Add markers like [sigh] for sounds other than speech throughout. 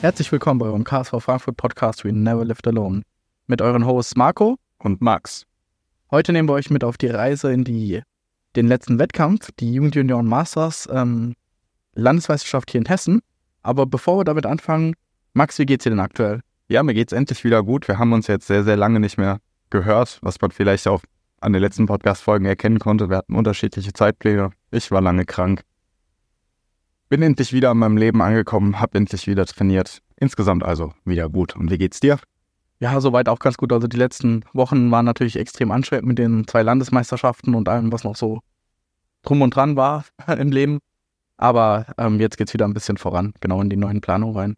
Herzlich willkommen bei eurem KSV Frankfurt Podcast We Never Lived Alone. Mit euren Hosts Marco und Max. Heute nehmen wir euch mit auf die Reise in die, den letzten Wettkampf, die Jugendjunior Masters ähm, Landesmeisterschaft hier in Hessen. Aber bevor wir damit anfangen, Max, wie geht's dir denn aktuell? Ja, mir geht's endlich wieder gut. Wir haben uns jetzt sehr, sehr lange nicht mehr gehört, was man vielleicht auch an den letzten Podcast-Folgen erkennen konnte. Wir hatten unterschiedliche Zeitpläne. Ich war lange krank. Bin endlich wieder in meinem Leben angekommen, hab endlich wieder trainiert. Insgesamt also wieder gut. Und wie geht's dir? Ja, soweit auch ganz gut. Also die letzten Wochen waren natürlich extrem anstrengend mit den zwei Landesmeisterschaften und allem, was noch so drum und dran war [laughs] im Leben. Aber ähm, jetzt geht's wieder ein bisschen voran, genau in die neuen Planungen rein.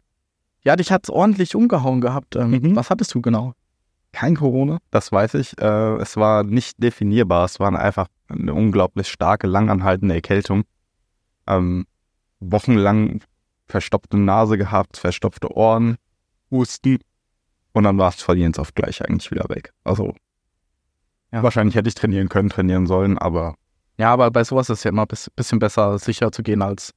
Ja, dich hat's ordentlich umgehauen gehabt. Ähm, mhm. Was hattest du genau? Kein Corona, das weiß ich. Äh, es war nicht definierbar. Es war einfach eine unglaublich starke, langanhaltende Erkältung. Ähm, wochenlang verstopfte Nase gehabt, verstopfte Ohren, Husten und dann war es von jetzt auf gleich eigentlich wieder weg. Also ja. wahrscheinlich hätte ich trainieren können, trainieren sollen, aber ja, aber bei sowas ist es ja immer ein bisschen besser, sicher zu gehen, als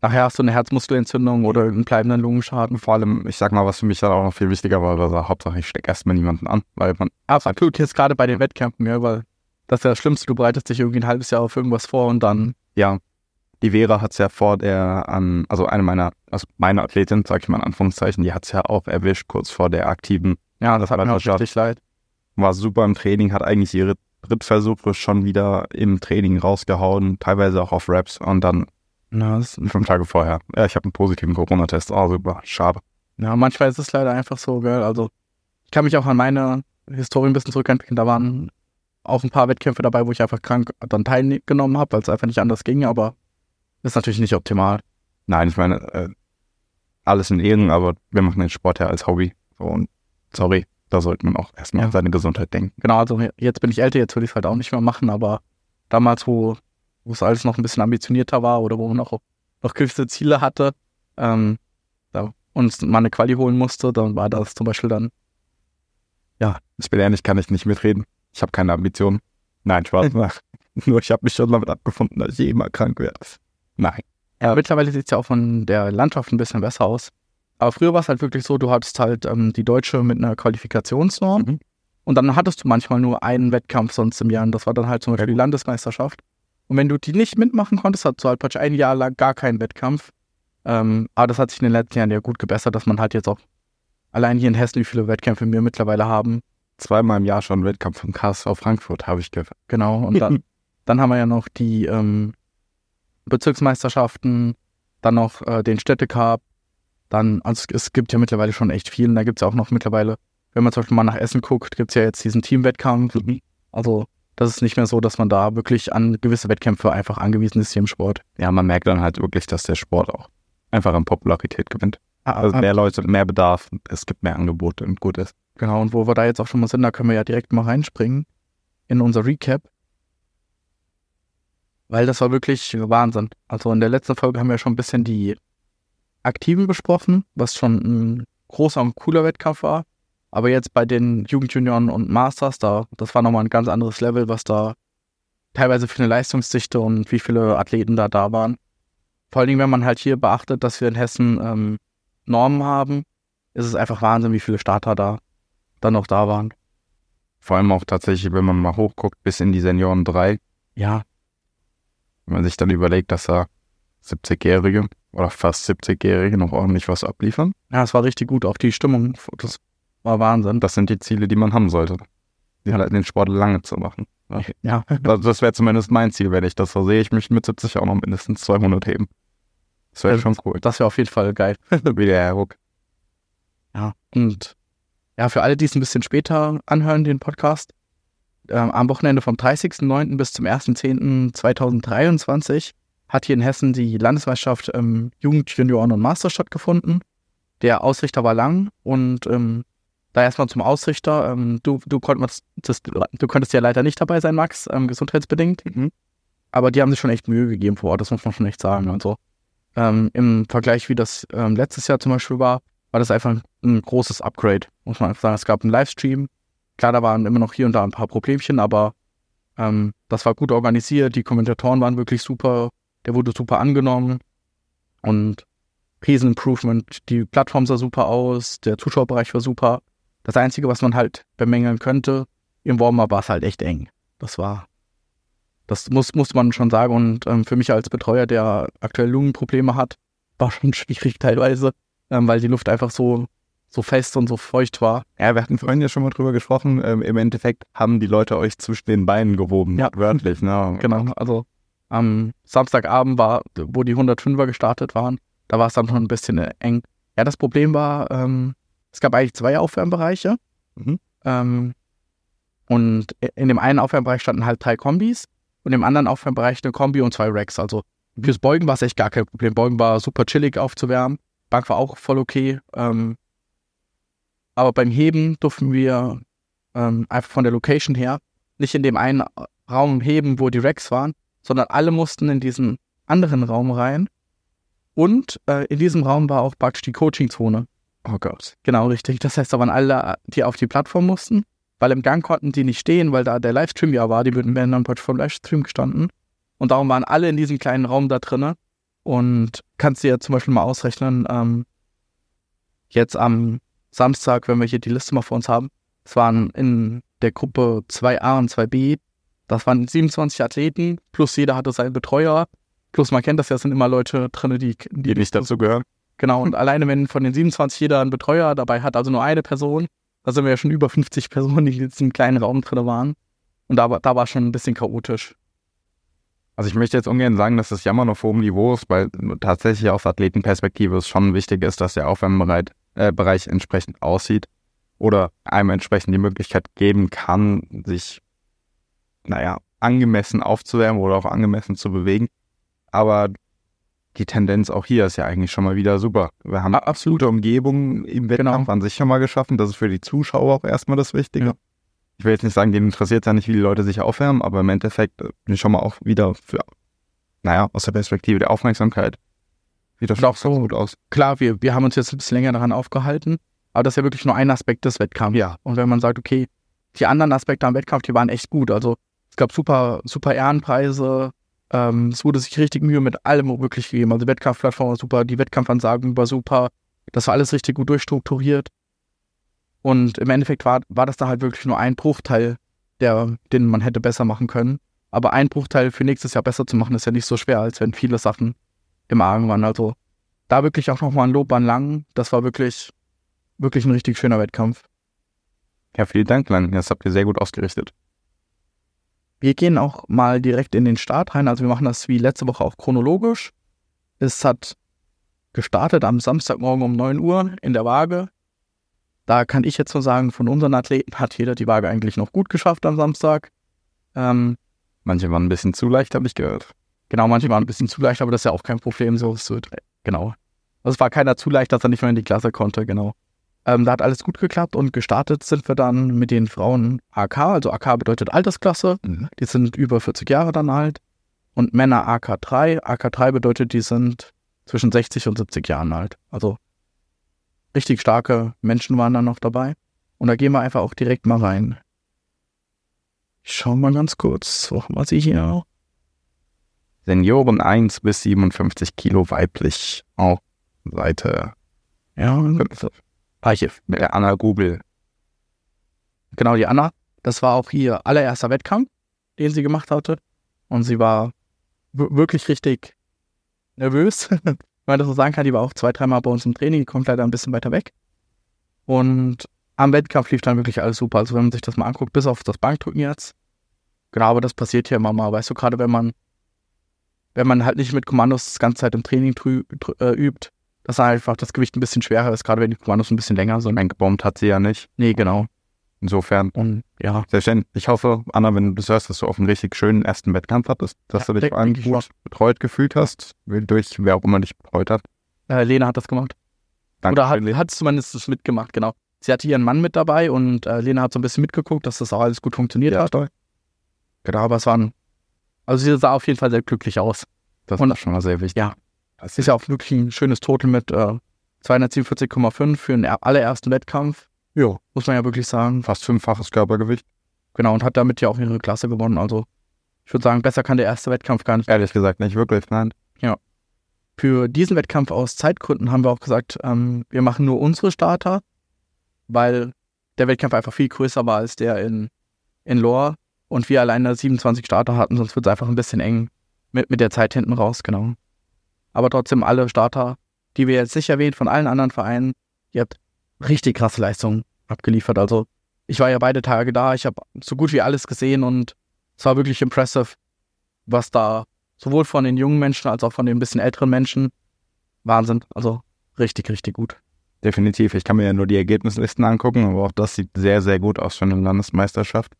nachher hast du eine Herzmuskelentzündung oder einen bleibenden Lungenschaden. Vor allem, ich sag mal, was für mich dann auch noch viel wichtiger war, war Hauptsache, ich stecke erstmal niemanden an, weil man. Absolut, jetzt gerade bei den Wettkämpfen, ja, weil das ist ja das Schlimmste, du bereitest dich irgendwie ein halbes Jahr auf irgendwas vor und dann. Ja, die Vera hat es ja vor der, an, also eine meiner, also meine Athletin, sag ich mal in Anführungszeichen, die hat es ja auch erwischt, kurz vor der aktiven. Ja, das hat mir auch richtig leid. War super im Training, hat eigentlich ihre Drittversuche schon wieder im Training rausgehauen, teilweise auch auf Raps und dann Na, fünf Tage vorher. Ja, ich habe einen positiven Corona-Test. Oh, super, schade. Ja, manchmal ist es leider einfach so, gell. Also ich kann mich auch an meine Historie ein bisschen zurückentwickeln. Da waren auch ein paar Wettkämpfe dabei, wo ich einfach krank dann teilgenommen habe, weil es einfach nicht anders ging, aber ist natürlich nicht optimal. Nein, ich meine, äh, alles in Ehren, aber wir machen den Sport ja als Hobby. So, und sorry, da sollte man auch erstmal an seine Gesundheit denken. Genau, also jetzt bin ich älter, jetzt würde ich es halt auch nicht mehr machen, aber damals, wo es alles noch ein bisschen ambitionierter war oder wo man noch, noch gewisse Ziele hatte, ähm, da uns mal eine Quali holen musste, dann war das zum Beispiel dann. Ja, ich bin ehrlich, kann ich nicht mitreden. Ich habe keine Ambitionen. Nein, Spaß. [laughs] Nur ich habe mich schon damit abgefunden, dass ich immer krank werde. Nein. Ja, mittlerweile sieht es ja auch von der Landschaft ein bisschen besser aus. Aber früher war es halt wirklich so, du hattest halt ähm, die Deutsche mit einer Qualifikationsnorm mhm. und dann hattest du manchmal nur einen Wettkampf sonst im Jahr und das war dann halt zum Beispiel die Landesmeisterschaft. Und wenn du die nicht mitmachen konntest, hattest du halt praktisch ein Jahr lang gar keinen Wettkampf. Ähm, aber das hat sich in den letzten Jahren ja gut gebessert, dass man halt jetzt auch allein hier in Hessen, wie viele Wettkämpfe wir mittlerweile haben. Zweimal im Jahr schon Wettkampf vom KSV Frankfurt, habe ich gehört. Genau, und dann, [laughs] dann haben wir ja noch die ähm, Bezirksmeisterschaften, dann noch äh, den Städtecup, dann, also es gibt ja mittlerweile schon echt viel. Und da gibt es ja auch noch mittlerweile, wenn man zum Beispiel mal nach Essen guckt, gibt es ja jetzt diesen Teamwettkampf. Mhm. Also das ist nicht mehr so, dass man da wirklich an gewisse Wettkämpfe einfach angewiesen ist hier im Sport. Ja, man merkt dann halt wirklich, dass der Sport auch einfach an Popularität gewinnt. Ah, also ah. mehr Leute, mehr Bedarf, es gibt mehr Angebote und gut ist. Genau, und wo wir da jetzt auch schon mal sind, da können wir ja direkt mal reinspringen in unser Recap. Weil das war wirklich Wahnsinn. Also in der letzten Folge haben wir schon ein bisschen die Aktiven besprochen, was schon ein großer und cooler Wettkampf war. Aber jetzt bei den Jugendjunioren und Masters, da, das war nochmal ein ganz anderes Level, was da teilweise für eine Leistungsdichte und wie viele Athleten da da waren. Vor allen Dingen, wenn man halt hier beachtet, dass wir in Hessen ähm, Normen haben, ist es einfach Wahnsinn, wie viele Starter da dann noch da waren. Vor allem auch tatsächlich, wenn man mal hochguckt, bis in die Senioren 3. Ja. Wenn man sich dann überlegt, dass da 70-Jährige oder fast 70-Jährige noch ordentlich was abliefern. Ja, es war richtig gut. Auch die Stimmung, das war Wahnsinn. Das sind die Ziele, die man haben sollte. Die halt den Sport lange zu machen. [laughs] Ja. ja. Das, das wäre zumindest mein Ziel, wenn ich das so sehe. Ich möchte mit 70 auch noch mindestens 200 heben. Das wäre schon cool. Das wäre auf jeden Fall geil. [laughs] Wie der Herr Ruck. Ja, und ja, für alle, die es ein bisschen später anhören, den Podcast, am Wochenende vom 30.09. bis zum 1.10.2023 hat hier in Hessen die Landesmeisterschaft ähm, Jugend, Junioren und Master stattgefunden. Der Ausrichter war lang und ähm, da erstmal zum Ausrichter. Ähm, du, du, konntest, das, du konntest ja leider nicht dabei sein, Max, ähm, gesundheitsbedingt. Mhm. Aber die haben sich schon echt Mühe gegeben vor Ort, das muss man schon echt sagen. Also ähm, im Vergleich, wie das ähm, letztes Jahr zum Beispiel war, war das einfach ein, ein großes Upgrade, muss man einfach sagen. Es gab einen Livestream. Klar, da waren immer noch hier und da ein paar Problemchen, aber ähm, das war gut organisiert. Die Kommentatoren waren wirklich super. Der wurde super angenommen. Und Riesen-Improvement. Die Plattform sah super aus, der Zuschauerbereich war super. Das Einzige, was man halt bemängeln könnte, im Warm-Up war es halt echt eng. Das war, das muss, muss man schon sagen. Und ähm, für mich als Betreuer, der aktuell Lungenprobleme hat, [laughs] war schon schwierig teilweise, ähm, weil die Luft einfach so, so fest und so feucht war. Ja, wir hatten vorhin ja schon mal drüber gesprochen. Ähm, Im Endeffekt haben die Leute euch zwischen den Beinen gewoben. Ja. Wörtlich, ne? Genau, also am Samstagabend war, wo die 105er gestartet waren, da war es dann noch ein bisschen äh, eng. Ja, das Problem war, ähm, es gab eigentlich zwei Aufwärmbereiche. Mhm. Ähm, und in dem einen Aufwärmbereich standen halt drei Kombis und im anderen Aufwärmbereich eine Kombi und zwei Racks. Also fürs Beugen war es echt gar kein Problem. Beugen war super chillig aufzuwärmen. Bank war auch voll okay. Ähm, aber beim Heben durften wir ähm, einfach von der Location her nicht in dem einen Raum heben, wo die Racks waren, sondern alle mussten in diesen anderen Raum rein. Und äh, in diesem Raum war auch praktisch die Coaching-Zone. Oh Gott. Genau, richtig. Das heißt, da waren alle, die auf die Plattform mussten, weil im Gang konnten die nicht stehen, weil da der Livestream ja war. Die würden dann praktisch vom Livestream gestanden. Und darum waren alle in diesem kleinen Raum da drinnen. Und kannst dir zum Beispiel mal ausrechnen, ähm, jetzt am Samstag, wenn wir hier die Liste mal vor uns haben, es waren in der Gruppe 2a und 2b, das waren 27 Athleten, plus jeder hatte seinen Betreuer, plus man kennt das ja, es sind immer Leute drin, die, die, Die nicht dazu gehören. Genau, und alleine wenn von den 27 jeder einen Betreuer dabei hat, also nur eine Person, da sind wir ja schon über 50 [laughs] Personen, die in diesem kleinen Raum drin waren. Und da, war- da war schon ein bisschen chaotisch. Also ich möchte jetzt ungern sagen, dass das Jammern auf hohem Niveau ist, weil tatsächlich aus Athletenperspektive es schon wichtig ist, dass der Aufwärmbereich äh, Bereich entsprechend aussieht oder einem entsprechend die Möglichkeit geben kann, sich, naja, angemessen aufzuwärmen oder auch angemessen zu bewegen. Aber die Tendenz auch hier ist ja eigentlich schon mal wieder super. Wir haben A- absolut. gute Umgebung im Wettkampf Genau. an sich schon mal geschaffen. Das ist für die Zuschauer auch erstmal das Wichtige. Ja. Ich will jetzt nicht sagen, denen interessiert ja nicht, wie die Leute sich aufwärmen, aber im Endeffekt äh, bin ich schon mal auch wieder für, naja, aus der Perspektive der Aufmerksamkeit sieht das Und auch schon so- gut aus. Klar, wir, wir haben uns jetzt ein bisschen länger daran aufgehalten, aber das ist ja wirklich nur ein Aspekt des Wettkampfs. Ja. Und wenn man sagt, okay, die anderen Aspekte am Wettkampf, die waren echt gut. Also es gab super, super Ehrenpreise, ähm, es wurde sich richtig Mühe mit allem wirklich gegeben. Also die Wettkampfplattform war super, die Wettkampfansagen war super, das war alles richtig gut durchstrukturiert. Und im Endeffekt war, war das da halt wirklich nur ein Bruchteil, der, den man hätte besser machen können. Aber ein Bruchteil für nächstes Jahr besser zu machen, ist ja nicht so schwer, als wenn viele Sachen im Argen waren. Also da wirklich auch nochmal ein Lob an Lang. Das war wirklich, wirklich ein richtig schöner Wettkampf. Ja, vielen Dank, Lan. Das habt ihr sehr gut ausgerichtet. Wir gehen auch mal direkt in den Start rein. Also wir machen das wie letzte Woche auch chronologisch. Es hat gestartet am Samstagmorgen um 9 Uhr in der Waage. Da kann ich jetzt nur sagen, von unseren Athleten hat jeder die Waage eigentlich noch gut geschafft am Samstag. Ähm, Manche waren ein bisschen zu leicht, habe ich gehört. Genau, manche waren ein bisschen zu leicht, aber das ist ja auch kein Problem. So, es wird, genau. Also es war keiner zu leicht, dass er nicht mehr in die Klasse konnte, genau. Ähm, da hat alles gut geklappt und gestartet sind wir dann mit den Frauen AK. Also AK bedeutet Altersklasse. Die sind über 40 Jahre dann alt. Und Männer AK3. AK3 bedeutet, die sind zwischen 60 und 70 Jahren alt. Also richtig starke Menschen waren da noch dabei. Und da gehen wir einfach auch direkt mal rein. Ich schau mal ganz kurz, wo haben wir sie hier? Senioren 1 bis 57 Kilo weiblich auf Seite Ja, 5 Reiche. mit der Anna Google. Genau, die Anna. Das war auch ihr allererster Wettkampf, den sie gemacht hatte. Und sie war wirklich richtig nervös, [laughs] wenn man das so sagen kann. Die war auch zwei, dreimal bei uns im Training, die kommt leider ein bisschen weiter weg. Und am Wettkampf lief dann wirklich alles super. Also wenn man sich das mal anguckt, bis auf das Bankdrücken jetzt. Genau, aber das passiert hier immer mal. Weißt du, gerade wenn man, wenn man halt nicht mit Kommandos das ganze Zeit im Training äh, übt, dass einfach das Gewicht ein bisschen schwerer ist, gerade wenn die Kommandos ein bisschen länger sind. Eingebombt hat sie ja nicht. Nee, genau. Insofern, Und ja, selbstverständlich. Ich hoffe, Anna, wenn du das hörst, dass du auf einen richtig schönen ersten Wettkampf hattest, dass Ja, du dich vor allem gut betreut gefühlt hast, durch wer auch immer dich betreut hat. Äh, Lena hat das gemacht. Danke. Oder hat, hat zumindest das mitgemacht, genau. Sie hatte ihren Mann mit dabei und äh, Lena hat so ein bisschen mitgeguckt, dass das auch alles gut funktioniert ja, hat. toll. Genau, aber es waren. Also sie sah auf jeden Fall sehr glücklich aus. Das Und- ist schon mal sehr wichtig. Ja. Das Ist ja auch wirklich ein schönes Total mit äh, 247,5 für den er- allerersten Wettkampf. ja, Muss man ja wirklich sagen. fast fünffaches Körpergewicht. Genau, und hat damit ja auch ihre Klasse gewonnen. Also ich würde sagen, besser kann der erste Wettkampf gar nicht. Ehrlich gesagt nicht wirklich, nein. für diesen Wettkampf aus Zeitgründen haben wir auch gesagt, ähm, wir machen nur unsere Starter, weil der Wettkampf einfach viel größer war als der in, in Lohr und wir alleine 27 Starter hatten, sonst wird es einfach ein bisschen eng mit, mit der Zeit hinten raus, genau. Aber trotzdem alle Starter, die wir jetzt nicht erwähnt von allen anderen Vereinen, ihr habt richtig krasse Leistungen abgeliefert. Also ich war ja beide Tage da, ich habe so gut wie alles gesehen und es war wirklich impressive, was da sowohl von den jungen Menschen als auch von den bisschen älteren Menschen Wahnsinn. Also richtig, richtig gut. Definitiv. Ich kann mir ja nur die Ergebnislisten angucken, aber auch das sieht sehr, sehr gut aus für eine Landesmeisterschaft.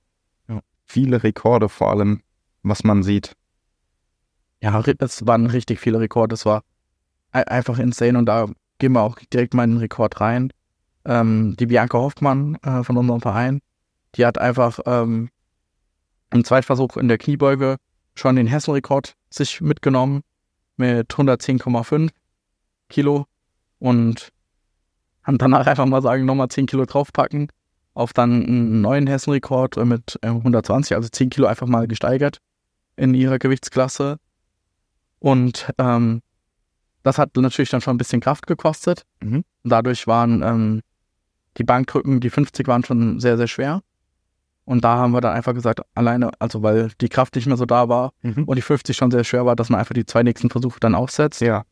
Viele Rekorde vor allem, was man sieht. Ja, es waren richtig viele Rekorde. Es war einfach insane und da gehen wir auch direkt mal in den Rekord rein. Ähm, die Bianca Hoffmann äh, von unserem Verein, die hat einfach ähm, im Zweitversuch in der Kniebeuge schon den Hessenrekord sich mitgenommen mit 110,5 Kilo und haben danach einfach mal sagen, nochmal 10 Kilo draufpacken, auf dann einen neuen Hessenrekord mit 120, äh, also 10 Kilo einfach mal gesteigert in ihrer Gewichtsklasse. Und ähm, das hat natürlich dann schon ein bisschen Kraft gekostet. Mhm. Dadurch waren ähm, die Bankdrücken, die 50 waren schon sehr, sehr schwer. Und da haben wir dann einfach gesagt, alleine, also weil die Kraft nicht mehr so da war mhm. und die 50 schon sehr schwer war, dass man einfach die zwei nächsten Versuche dann aufsetzt. Ja.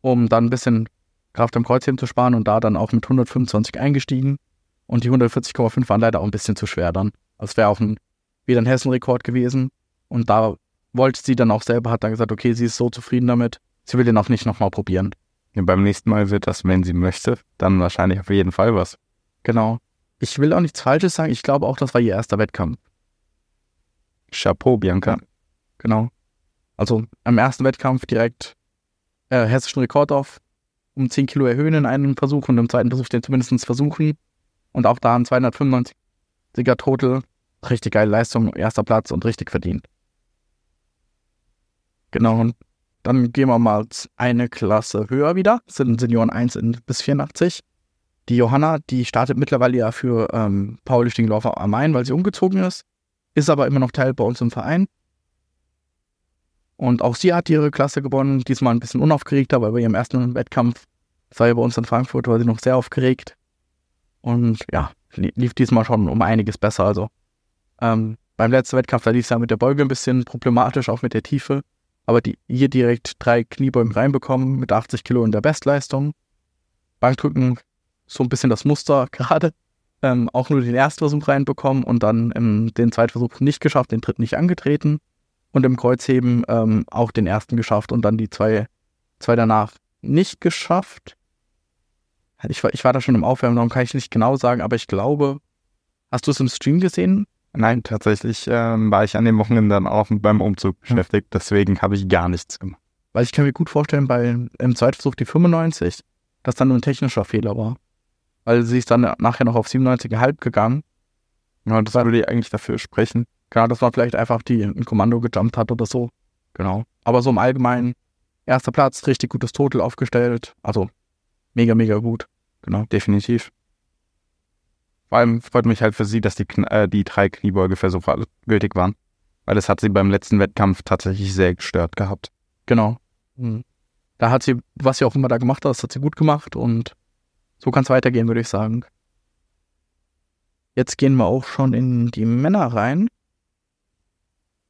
Um dann ein bisschen Kraft im Kreuzheben zu sparen und da dann auch mit 125 eingestiegen. Und die 140,5 waren leider auch ein bisschen zu schwer dann. Also es wäre auch ein, wieder ein Hessenrekord gewesen. Und da wollte sie dann auch selber, hat dann gesagt, okay, sie ist so zufrieden damit, sie will den auch nicht nochmal probieren. Ja, beim nächsten Mal wird das, wenn sie möchte, dann wahrscheinlich auf jeden Fall was. Genau. Ich will auch nichts Falsches sagen. Ich glaube auch, das war ihr erster Wettkampf. Chapeau, Bianca. Ja, genau. Also am ersten Wettkampf direkt äh, hessischen Rekord auf, um 10 Kilo erhöhen in einem Versuch und im zweiten Versuch den zumindest versuchen. Und auch da ein 295er Total. Richtig geile Leistung, erster Platz und richtig verdient. Genau, und dann gehen wir mal eine Klasse höher wieder. Das sind Senioren 1 in, bis 84. Die Johanna, die startet mittlerweile ja für ähm, Powerlifting-Läufer am Main, weil sie umgezogen ist, ist aber immer noch Teil bei uns im Verein. Und auch sie hat ihre Klasse gewonnen, diesmal ein bisschen unaufgeregter, weil bei ihrem ersten Wettkampf, ja bei uns in Frankfurt, war sie noch sehr aufgeregt. Und ja, lief diesmal schon um einiges besser. Also ähm, beim letzten Wettkampf, da lief es ja mit der Beuge ein bisschen problematisch, auch mit der Tiefe. Aber die hier direkt drei Kniebeugen reinbekommen mit 80 Kilo in der Bestleistung. Bankdrücken so ein bisschen das Muster [laughs] gerade. Ähm, auch nur den ersten Versuch reinbekommen und dann ähm, den zweiten Versuch nicht geschafft, den dritten nicht angetreten. Und im Kreuzheben ähm, auch den ersten geschafft und dann die zwei, zwei danach nicht geschafft. Ich war, ich war da schon im Aufwärmen, darum kann ich nicht genau sagen, aber ich glaube, hast du es im Stream gesehen? Nein, tatsächlich ähm, war ich an dem Wochenende dann auch beim Umzug beschäftigt, deswegen habe ich gar nichts gemacht. Weil ich kann mir gut vorstellen, bei im Zweitversuch die 95, dass dann nur ein technischer Fehler war weil sie ist dann nachher noch auf 97,5 gegangen. Ja, das würde eigentlich dafür sprechen. Genau, dass man vielleicht einfach die ein Kommando gejumpt hat oder so. Genau. Aber so im Allgemeinen, erster Platz, richtig gutes Total aufgestellt. Also mega, mega gut. Genau, definitiv. Vor allem freut mich halt für sie, dass die, äh, die drei Kniebeugeversuche gültig waren. Weil das hat sie beim letzten Wettkampf tatsächlich sehr gestört gehabt. Genau. Mhm. Da hat sie, was sie auch immer da gemacht hat, das hat sie gut gemacht und so kann es weitergehen, würde ich sagen. Jetzt gehen wir auch schon in die Männer rein.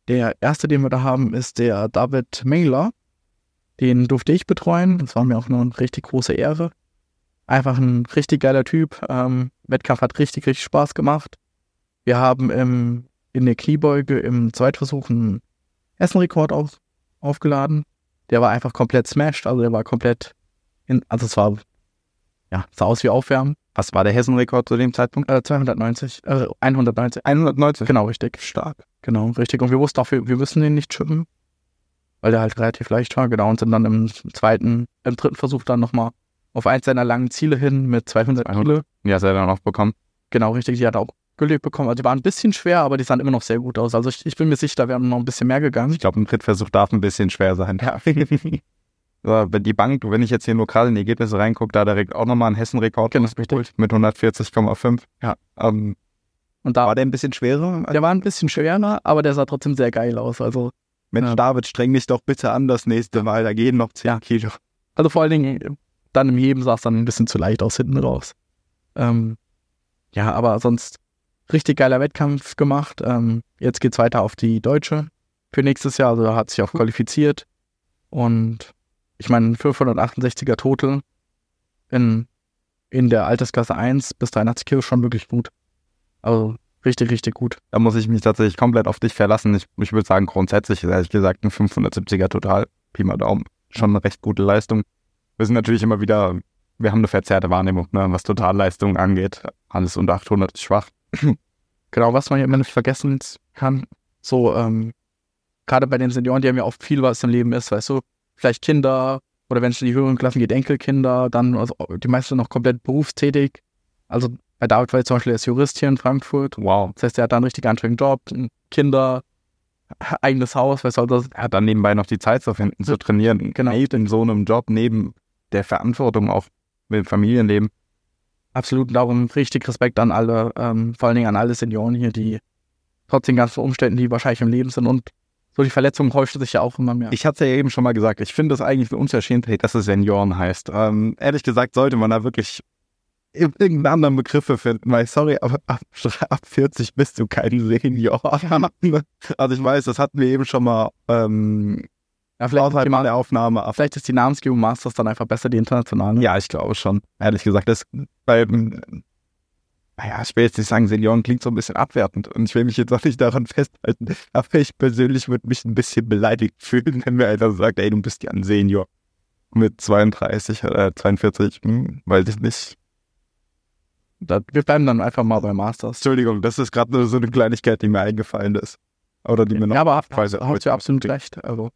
Der erste, den wir da haben, ist der David Mengler. Den durfte ich betreuen. Das war mir auch eine richtig große Ehre. Einfach ein richtig geiler Typ. Ähm, Wettkampf hat richtig, richtig Spaß gemacht. Wir haben im, in der Kniebeuge im Zweitversuch einen Essenrekord auf, aufgeladen. Der war einfach komplett smashed, also der war komplett in, also es war ja, sah aus wie Aufwärmen. Was war der Hessenrekord zu dem Zeitpunkt? Äh, 290, äh, 190. 190? Genau, richtig. Stark. Genau, richtig. Und wir wussten auch, wir, wir müssen den nicht chippen, weil der halt relativ leicht war, genau. Und sind dann im zweiten, im dritten Versuch dann nochmal auf eins seiner langen Ziele hin mit 200 Kilo. Ja, hat er dann auch bekommen. Genau, richtig. Die hat er auch gelegt bekommen. Also die waren ein bisschen schwer, aber die sahen immer noch sehr gut aus. Also ich, ich bin mir sicher, da wären noch ein bisschen mehr gegangen. Ich glaube, ein Drittversuch darf ein bisschen schwer sein. Ja. [laughs] die Bank, wenn ich jetzt hier nur gerade in die Ergebnisse reingucke, da direkt auch nochmal einen Hessen-Rekord genau, mit 140,5. Ja. Ähm, und da war der ein bisschen schwerer? Der war ein bisschen schwerer, aber der sah trotzdem sehr geil aus. Also Mensch, Ja. David, streng dich doch bitte an das nächste Mal, da gehen noch 10 Ja. Kilo. Also vor allen Dingen, dann im Heben sah es dann ein bisschen zu leicht aus hinten raus. Ähm, ja, aber sonst richtig geiler Wettkampf gemacht. Ähm, jetzt geht's weiter auf die Deutsche für nächstes Jahr. Also hat sich auch qualifiziert. Und ich meine, 568er Total in, in der Altersklasse 1 bis 83 Kilo schon wirklich gut. Also richtig, richtig gut. Da muss ich mich tatsächlich komplett auf dich verlassen. Ich, ich würde sagen, grundsätzlich ist ehrlich gesagt ein 570er total. Pi mal Daumen. Schon eine recht gute Leistung. Wir sind natürlich immer wieder, wir haben eine verzerrte Wahrnehmung, ne, was Totalleistung angeht. Alles unter 800 ist schwach. [clears throat] Genau, was man ja immer nicht vergessen kann, so, ähm, gerade bei den Senioren, die haben ja oft viel, was im Leben ist, weißt du, vielleicht Kinder oder wenn es in die höheren Klassen geht, Enkelkinder, dann also die meisten noch komplett berufstätig. Also bei David war jetzt zum Beispiel ist Jurist hier in Frankfurt. Wow. Das heißt, er hat da einen richtig anstrengenden Job, Kinder, [laughs] eigenes Haus, weißt du, das, Er hat dann nebenbei noch die Zeit zu finden, zu trainieren. Genau. Neben so einem Job, neben der Verantwortung auch mit dem Familienleben. absolut darum richtig Respekt an alle, ähm, vor allen Dingen an alle Senioren hier, die trotz den ganzen Umständen, die wahrscheinlich im Leben sind und so die Verletzungen häufen sich ja auch immer mehr. Ich hatte ja eben schon mal gesagt, ich finde es eigentlich eine Unverschämtheit, dass es Senioren heißt. Ähm, ehrlich gesagt sollte man da wirklich irgendeinen anderen Begriffe finden, weil sorry, aber ab, ab 40 bist du kein Senior. [laughs] Also ich weiß, das hatten wir eben schon mal ähm, ja, vielleicht, ist außerhalb der Aufnahme. ab- vielleicht ist die Namensgebung Masters dann einfach besser, die internationale. Ja, ich glaube schon. Ehrlich gesagt, das weil, ähm, naja, ich will jetzt nicht sagen, Senioren klingt so ein bisschen abwertend und ich will mich jetzt auch nicht daran festhalten, aber ich persönlich würde mich ein bisschen beleidigt fühlen, wenn mir einer sagt, ey, du bist ja ein Senior mit 32 oder 42, hm, weiß ich nicht. Da, wir bleiben dann einfach mal bei Masters. Entschuldigung, das ist gerade nur so eine Kleinigkeit, die mir eingefallen ist. Oder die mir noch Ja, aber hast, hast du absolut recht. Also.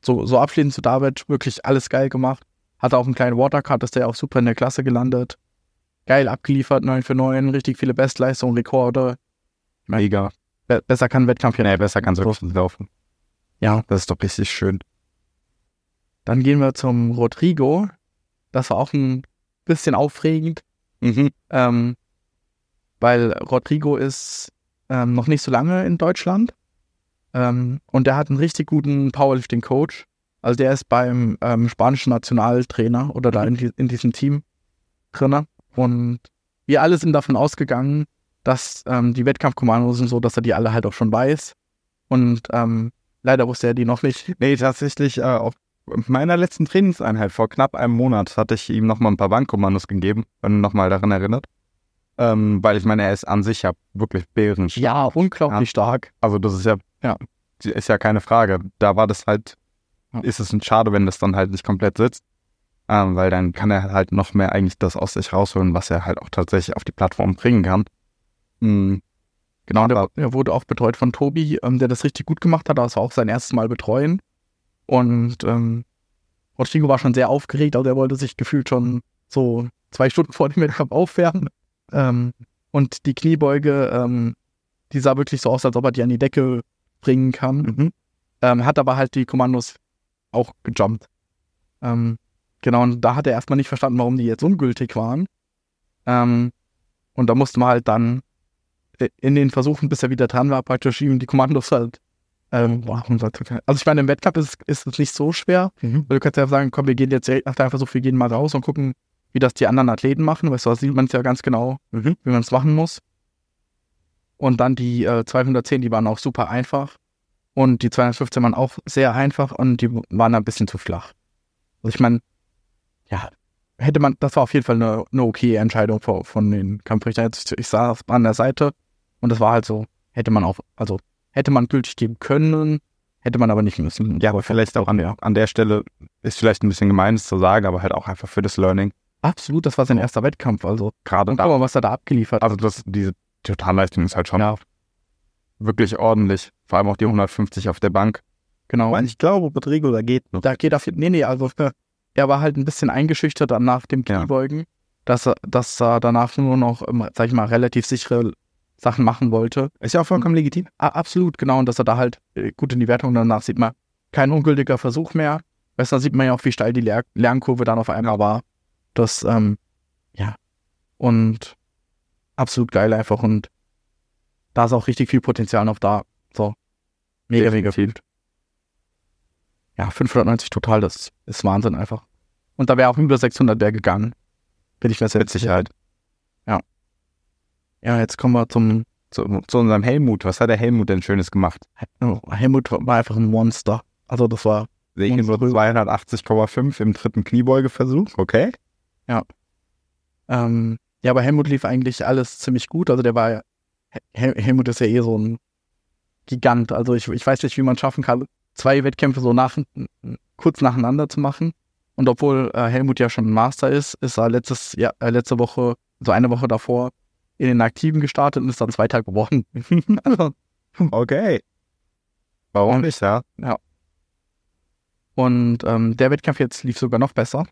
So, so abschließend zu David, wirklich alles geil gemacht. Hatte auch einen kleinen Watercard, ist der auch super in der Klasse gelandet. Geil abgeliefert, 9 für 9, richtig viele Bestleistungen, Rekorde. mega. Be besser kann Wettkampf ja Nee, besser kann es nicht laufen. Ja, Das ist doch richtig schön. dann gehen wir zum Rodrigo. Das war auch ein bisschen aufregend. Mhm. ähm, weil Rodrigo ist ähm, noch nicht so lange in Deutschland ähm, und der hat einen richtig guten Powerlifting-Coach. Also der ist beim ähm, spanischen Nationaltrainer oder da in, die, in diesem Team drinne. Und wir alle sind davon ausgegangen, dass ähm, die Wettkampfkommandos sind so, dass er die alle halt auch schon weiß. Und ähm, leider wusste er die noch nicht. [laughs] Nee, tatsächlich, äh, auf meiner letzten Trainingseinheit vor knapp einem Monat hatte ich ihm nochmal ein paar Bankkommandos gegeben und nochmal daran erinnert. Ähm, weil ich meine, er ist an sich ja wirklich bärenstark. Ja, unglaublich stark. Also das ist ja, Ja. ist ja keine Frage. Da war das halt, ist es ein Schade, wenn das dann halt nicht komplett sitzt. Ähm, weil dann kann er halt noch mehr eigentlich das aus sich rausholen, was er halt auch tatsächlich auf die Plattform bringen kann. Mhm. Genau, der, der wurde auch betreut von Tobi, ähm, der das richtig gut gemacht hat. Das war auch sein erstes Mal betreuen. Und ähm, Rodrigo war schon sehr aufgeregt, also er wollte sich gefühlt schon so zwei Stunden [laughs] vor dem Wettkampf aufwärmen. Ähm, und die Kniebeuge, ähm, die sah wirklich so aus, als ob er die an die Decke bringen kann. Mhm. Ähm, hat aber halt die Kommandos auch gejumpt. Ähm, genau, und da hat er erstmal nicht verstanden, warum die jetzt ungültig waren. Ähm, und da musste man halt dann in den Versuchen, bis er wieder dran war, praktisch ihm die Kommandos halt. Ähm, boah, also ich meine, im Wettkampf ist, ist es nicht so schwer. Mhm. Weil du kannst ja sagen, komm, wir gehen jetzt direkt nach deinem Versuch, wir gehen mal raus und gucken, wie das die anderen Athleten machen. Weißt du, da sieht man es ja ganz genau, Mhm. wie man es machen muss. Und dann die äh, 210, die waren auch super einfach. Und die 215 waren auch sehr einfach und die waren ein bisschen zu flach. Also ich meine, ja, hätte man, das war auf jeden Fall eine, eine okay Entscheidung von, von den Kampfrichtern. Jetzt, ich saß an der Seite und das war halt so, hätte man auch, also hätte man gültig geben können, hätte man aber nicht müssen. Ja, aber vielleicht auch an der, an der Stelle ist vielleicht ein bisschen gemein, es zu sagen, aber halt auch einfach für das Learning. Absolut, das war sein erster Wettkampf, also. Gerade Und mal, was er da abgeliefert hat. Also das, diese Totalleistung ist halt schon Ja. wirklich ordentlich. Vor allem auch die 150 auf der Bank. Genau. Weil ich glaube, Rodrigo, da geht noch. Da geht auf nee, nee, also er war halt ein bisschen eingeschüchtert dann nach dem Ja. Kniebeugen, dass er, dass er danach nur noch, ähm, sag ich mal, relativ sichere Sachen machen wollte. Ist ja auch vollkommen legitim. A absolut, genau, und dass er da halt äh, gut in die Wertung danach sieht man kein ungültiger Versuch mehr. Weißt du, da sieht man ja auch, wie steil die Ler Lernkurve dann auf einmal war. Das, ähm, ja. Und absolut geil einfach und da ist auch richtig viel Potenzial noch da. So. Mega, mega gut. Ja, 590 total, das ist Wahnsinn einfach. Und da wäre auch über 600 der gegangen. Bin ich mir sehr Mit Sicherheit. Ja, jetzt kommen wir zum Zu, zu unserem Helmut. Was hat der Helmut denn Schönes gemacht? oh, Helmut war einfach ein Monster. Also das war Sehe ich nur Monströs. 280,5 im dritten Kniebeugeversuch. Okay. Ähm, ja, bei Helmut lief eigentlich alles ziemlich gut. Also der war ja, Hel Helmut ist ja eh so ein Gigant. Also ich, ich weiß nicht, wie man schaffen kann, zwei Wettkämpfe so nach, kurz nacheinander zu machen. Und obwohl äh, Helmut ja schon ein Master ist, ist er letztes Jahr, äh, letzte Woche, so eine Woche davor, in den Aktiven gestartet und ist dann Zweiter geworden. [laughs] also, Okay. Warum Und- nicht, ja? Und ähm, der Wettkampf jetzt lief sogar noch besser.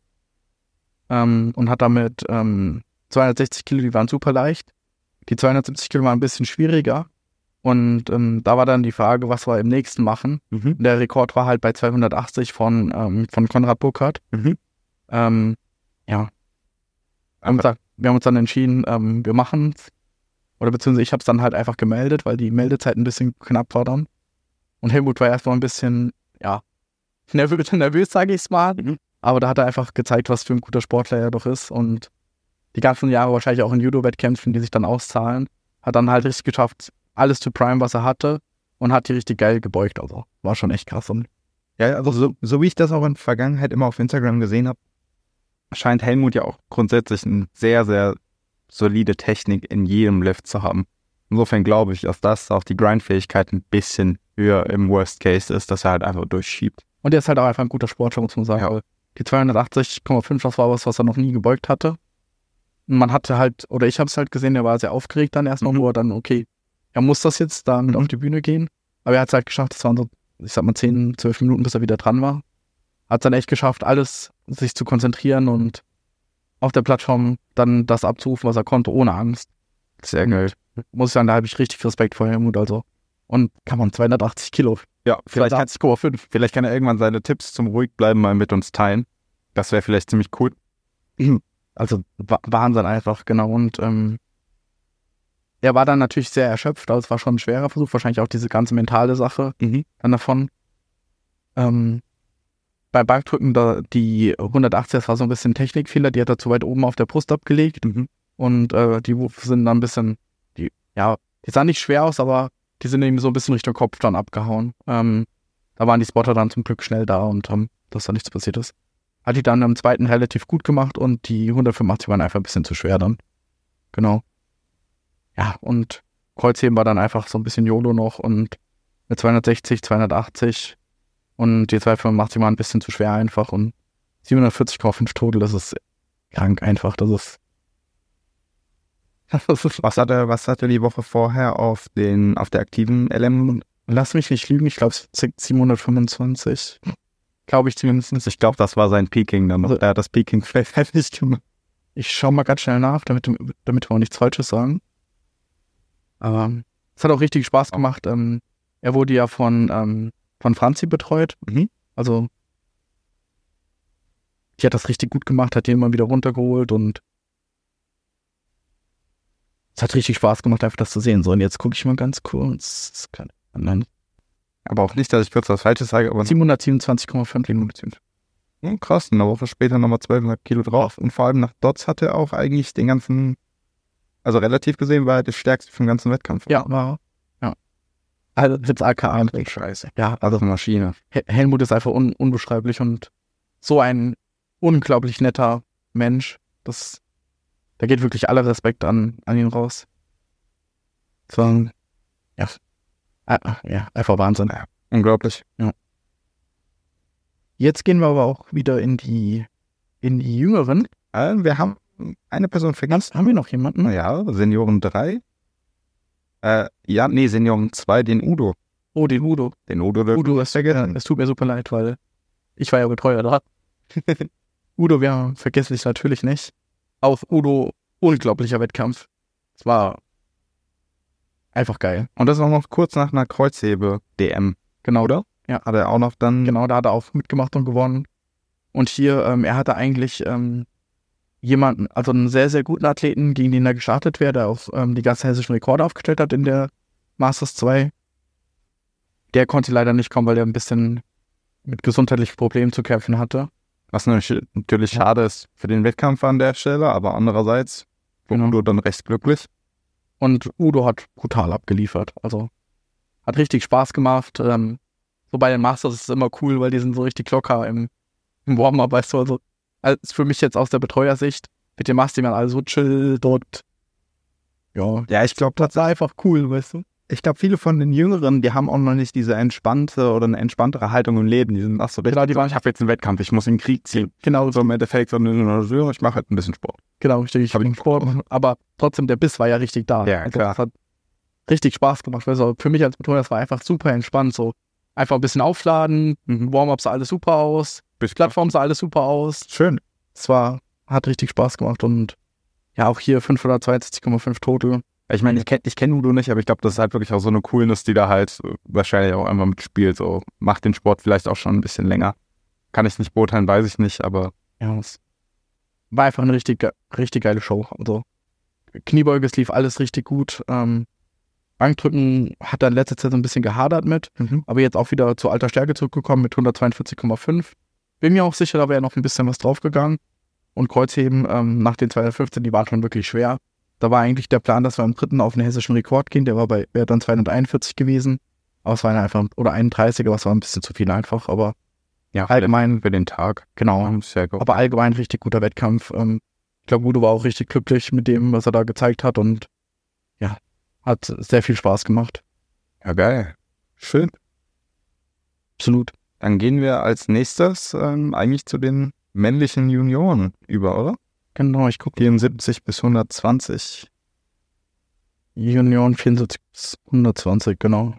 Ähm, und hat damit ähm, 260 Kilo, die waren super leicht. Die 270 Kilo waren ein bisschen schwieriger. Und ähm, da war dann die Frage, was wir im nächsten machen. Mhm. Der Rekord war halt bei 280 von, ähm, von Konrad Burkhardt. Mhm. Ähm, ja. Wir haben, gesagt, wir haben uns dann entschieden, ähm, wir machen Oder beziehungsweise ich habe es dann halt einfach gemeldet, weil die Meldezeit ein bisschen knapp war dann. Und Helmut war erstmal ein bisschen, ja, [laughs] nervös, nervös sage ich es mal. Mhm. Aber da hat er einfach gezeigt, was für ein guter Sportler er doch ist. Und die ganzen Jahre wahrscheinlich auch in Judo-Wettkämpfen, die sich dann auszahlen, hat dann halt richtig geschafft, alles zu prime, was er hatte. Und hat die richtig geil gebeugt. Also war schon echt krass. Und Ja, also so, so wie ich das auch in der Vergangenheit immer auf Instagram gesehen habe, scheint Helmut ja auch grundsätzlich eine sehr, sehr solide Technik in jedem Lift zu haben. Insofern glaube ich, dass das auch die Grindfähigkeit ein bisschen höher im Worst Case ist, dass er halt einfach durchschiebt. Und er ist halt auch einfach ein guter Sportler, muss man sagen. Ja. Die 280,5, das war was, was er noch nie gebeugt hatte. Man hatte halt, oder ich habe es halt gesehen, der war sehr aufgeregt dann erstmal, Mhm. wo er dann, okay, er muss das jetzt damit Mhm. auf die Bühne gehen. Aber er hat es halt geschafft, das waren so, ich sag mal, 10, 12 Minuten, bis er wieder dran war. Hat dann echt geschafft, alles sich zu konzentrieren und auf der Plattform dann das abzurufen, was er konnte, ohne Angst. Sehr geil. Muss ich sagen, da habe ich richtig Respekt vor Helmut, also. Und kann man 280 Kilo, Ja, vielleicht, kann, 80,5. vielleicht kann er irgendwann seine Tipps zum Ruhigbleiben mal mit uns teilen. Das wäre vielleicht ziemlich cool. Also Wa- Wahnsinn einfach, genau. Und ähm, er war dann natürlich sehr erschöpft, also es war schon ein schwerer Versuch, wahrscheinlich auch diese ganze mentale Sache Mhm. dann davon. Ähm, bei Bankdrücken, da die 180, das war so ein bisschen Technikfehler, die hat er zu weit oben auf der Brust abgelegt Mhm. und äh, die sind dann ein bisschen, die, ja, die sahen nicht schwer aus, aber die sind eben so ein bisschen Richtung Kopf dann abgehauen. Ähm, da waren die Spotter dann zum Glück schnell da und haben, dass da nichts passiert ist. Hat die dann am zweiten relativ gut gemacht und die 185 waren einfach ein bisschen zu schwer dann. Genau. Ja, und Kreuzheben war dann einfach so ein bisschen YOLO noch und mit 260, 280 und die 285 waren ein bisschen zu schwer einfach und 740,5 Total, das ist krank einfach, [laughs] das ist Was hat er, was hat er die Woche vorher auf den, auf der aktiven LM? Lass mich nicht lügen, ich glaube, es sind 725. Glaube ich zumindest. Ich glaube, das war sein Peaking dann. Also- er hat das vielleicht fertig gemacht. Ich schaue mal ganz schnell nach, damit, damit wir auch nichts Falsches sagen. Aber es hat auch richtig Spaß gemacht. Ähm, er wurde ja von, ähm, von Franzi betreut. Mhm. Also, die hat das richtig gut gemacht, hat den immer wieder runtergeholt und es hat richtig Spaß gemacht, einfach das zu sehen. So, und jetzt gucke ich mal ganz kurz. Das kann, nein, Aber auch nicht, dass ich kurz was Falsches sage, aber 727,5 Minuten. Hm, krass, eine Woche später nochmal 12,5 Kilo drauf. Und vor allem nach Dots hatte er auch eigentlich den ganzen, also relativ gesehen war er das stärkste vom ganzen Wettkampf. Ja, war. Ja. Also, jetzt AKA. Scheiße. Ja, Also eine Maschine. Hel- Helmut ist einfach un unbeschreiblich und so ein unglaublich netter Mensch. Das, da geht wirklich aller Respekt an, an ihn raus. Ein- ja, ah, ah, ja, einfach Wahnsinn. Unglaublich. Jetzt gehen wir aber auch wieder in die, in die Jüngeren. Äh, wir haben eine Person vergessen. Haben wir noch jemanden? Naja, Senioren 3. Äh, ja, nee, Senioren 2, den Udo. Oh, den Udo. Den Udo dürfen Udo, es, vergessen. es tut mir super leid, weil ich war ja Betreuer da. [laughs] Udo, wir vergessen dich natürlich nicht. Auch Udo, unglaublicher Wettkampf. Es war einfach geil. Und das auch noch kurz nach einer Kreuzhebe-DM, Genau, oder? Ja. Hat er auch noch dann. Genau, da hat er auch mitgemacht und gewonnen. Und hier, ähm, er hatte eigentlich ähm, jemanden, also einen sehr, sehr guten Athleten, gegen den er gestartet wäre, der auch ähm, die ganzen hessischen Rekorde aufgestellt hat in der Masters 2. Der konnte leider nicht kommen, weil der ein bisschen mit gesundheitlichen Problemen zu kämpfen hatte. Was natürlich schade ist für den Wettkampf an der Stelle, aber andererseits war Genau. Udo dann recht glücklich. Und Udo hat brutal abgeliefert. Also hat richtig Spaß gemacht. Ähm, so bei den Masters ist es immer cool, weil die sind so richtig locker im, im Warm-up, weißt du. Also, als für mich jetzt aus der Betreuersicht, mit dem Masti man alle so chill dort. Ja, Ja, ich glaube das war einfach cool, weißt du. Ich glaube, viele von den Jüngeren, die haben auch noch nicht diese entspannte oder eine entspanntere Haltung im Leben. Die sind ach so, Genau, die waren- ich habe jetzt einen Wettkampf, ich muss in den Krieg ziehen. Genau, So im Endeffekt, sondern so, ich mache halt ein bisschen Sport. genau, richtig. Ich- Sport, aber trotzdem, der Biss war ja richtig da. Ja, also, klar. Das hat richtig Spaß gemacht. Also für mich als Betreuer, das war einfach super entspannt. So einfach ein bisschen aufladen, Warm-up sah alles super aus, Bis Plattform sah alles super aus. Schön. Es war, hat richtig Spaß gemacht und ja, auch hier 562,5 Total. Ich meine, ich kenne ich kenn Udo nicht, aber ich glaube, das ist halt wirklich auch so eine Coolness, die da halt wahrscheinlich auch einfach mitspielt. So macht den Sport vielleicht auch schon ein bisschen länger. Kann ich nicht beurteilen, weiß ich nicht, aber Ja, es war einfach eine richtig, richtig geile Show. Also Kniebeuge, es lief alles richtig gut. Ähm, Bankdrücken hat dann letzte Zeit so ein bisschen gehadert mit, aber jetzt auch wieder zu alter Stärke zurückgekommen mit 142,5. Bin mir auch sicher, da wäre noch ein bisschen was draufgegangen. Und Kreuzheben ähm, nach den 215, die waren schon wirklich schwer. Da war eigentlich der Plan, dass wir am dritten auf den hessischen Rekord gehen. Der war bei, wäre dann 241 gewesen. Aber es war einfach, oder 31, aber es war ein bisschen zu viel einfach. Aber ja, allgemein, für den Tag. genau, Ja, aber allgemein richtig guter Wettkampf. Ähm, ich glaube, Udo war auch richtig glücklich mit dem, was er da gezeigt hat und ja, hat sehr viel Spaß gemacht. Ja, geil. Schön. Absolut. Dann gehen wir als nächstes ähm, eigentlich zu den männlichen Junioren über, oder? Genau, ich gucke 74 bis 120. Junioren 74 bis 120, genau.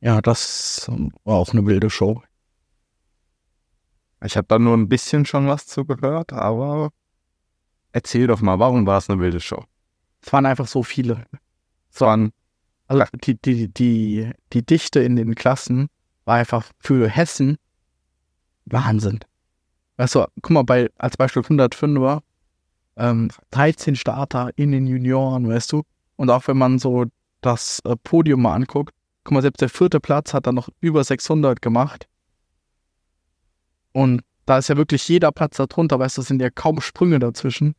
Ja, das war auch eine wilde Show. Ich habe da nur ein bisschen schon was zu gehört, aber erzähl doch mal, warum war es eine wilde Show? Es waren einfach so viele. Es waren, Also die, die, die, die Dichte in den Klassen war einfach für Hessen Wahnsinn. Weißt du, guck mal, bei, als Beispiel 105er, ähm, 13 Starter in den Junioren, weißt du? Und auch wenn man so das äh, Podium mal anguckt, guck mal, selbst der vierte Platz hat dann noch über 600 gemacht. Und da ist ja wirklich jeder Platz darunter, weißt du, sind ja kaum Sprünge dazwischen,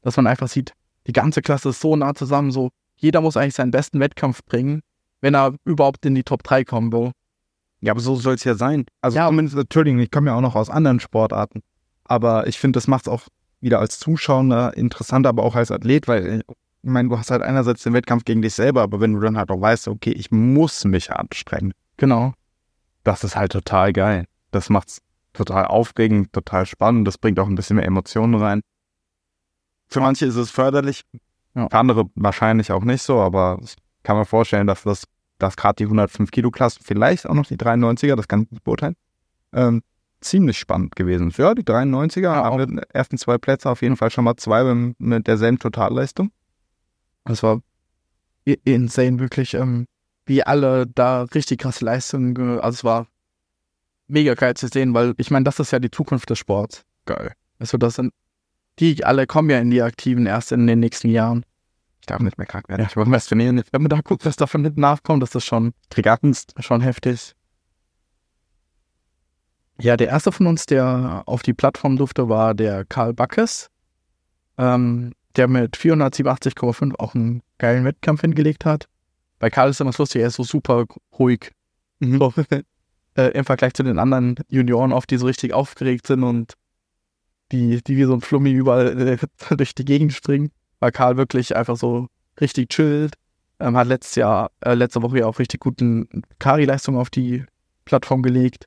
dass man einfach sieht, die ganze Klasse ist so nah zusammen, so jeder muss eigentlich seinen besten Wettkampf bringen, wenn er überhaupt in die Top 3 kommen will. Ja, aber so soll es ja sein. Also Ja. zumindest, Entschuldigung, ich komme ja auch noch aus anderen Sportarten. Aber ich finde, das macht es auch wieder als Zuschauer interessanter, aber auch als Athlet, weil ich meine, du hast halt einerseits den Wettkampf gegen dich selber, aber wenn du dann halt auch weißt, okay, ich muss mich anstrengen, Genau. das ist halt total geil. Das macht's total aufregend, total spannend, das bringt auch ein bisschen mehr Emotionen rein. Für manche ist es förderlich, Ja. für andere wahrscheinlich auch nicht so, aber ich kann mir vorstellen, dass das, dass gerade die 105 Kilo Klasse, vielleicht auch noch die 93er, das kann ich nicht beurteilen, ähm, ziemlich spannend gewesen. Ja, die 93er Ja, haben wir die ersten zwei Plätze auf jeden Fall schon mal zwei mit derselben Totalleistung. Das war insane, wirklich, ähm, wie alle da richtig krasse Leistungen, ge- also es war mega geil zu sehen, weil ich meine, das ist ja die Zukunft des Sports. Geil. Also das sind, die alle kommen ja in die Aktiven erst in den nächsten Jahren. Ich darf nicht mehr krank werden. Ja. Ich wollte was trainieren. Wenn man da guckt, was da von hinten nachkommt, das ist schon, Krieg Angst. schon heftig. Ja, der erste von uns, der auf die Plattform durfte, war der Karl Backes, ähm, der mit 487,5 auch einen geilen Wettkampf hingelegt hat. Bei Karl ist immer das lustig, er ist so super ruhig. Mhm. So, [laughs] äh, Im Vergleich zu den anderen Junioren oft, die so richtig aufgeregt sind und die, die wie so ein Flummi überall äh, [laughs] durch die Gegend springen, war Karl wirklich einfach so richtig chillt. Ähm, hat letztes Jahr, äh, letzte Woche ja auch richtig guten Kari-Leistung auf die Plattform gelegt.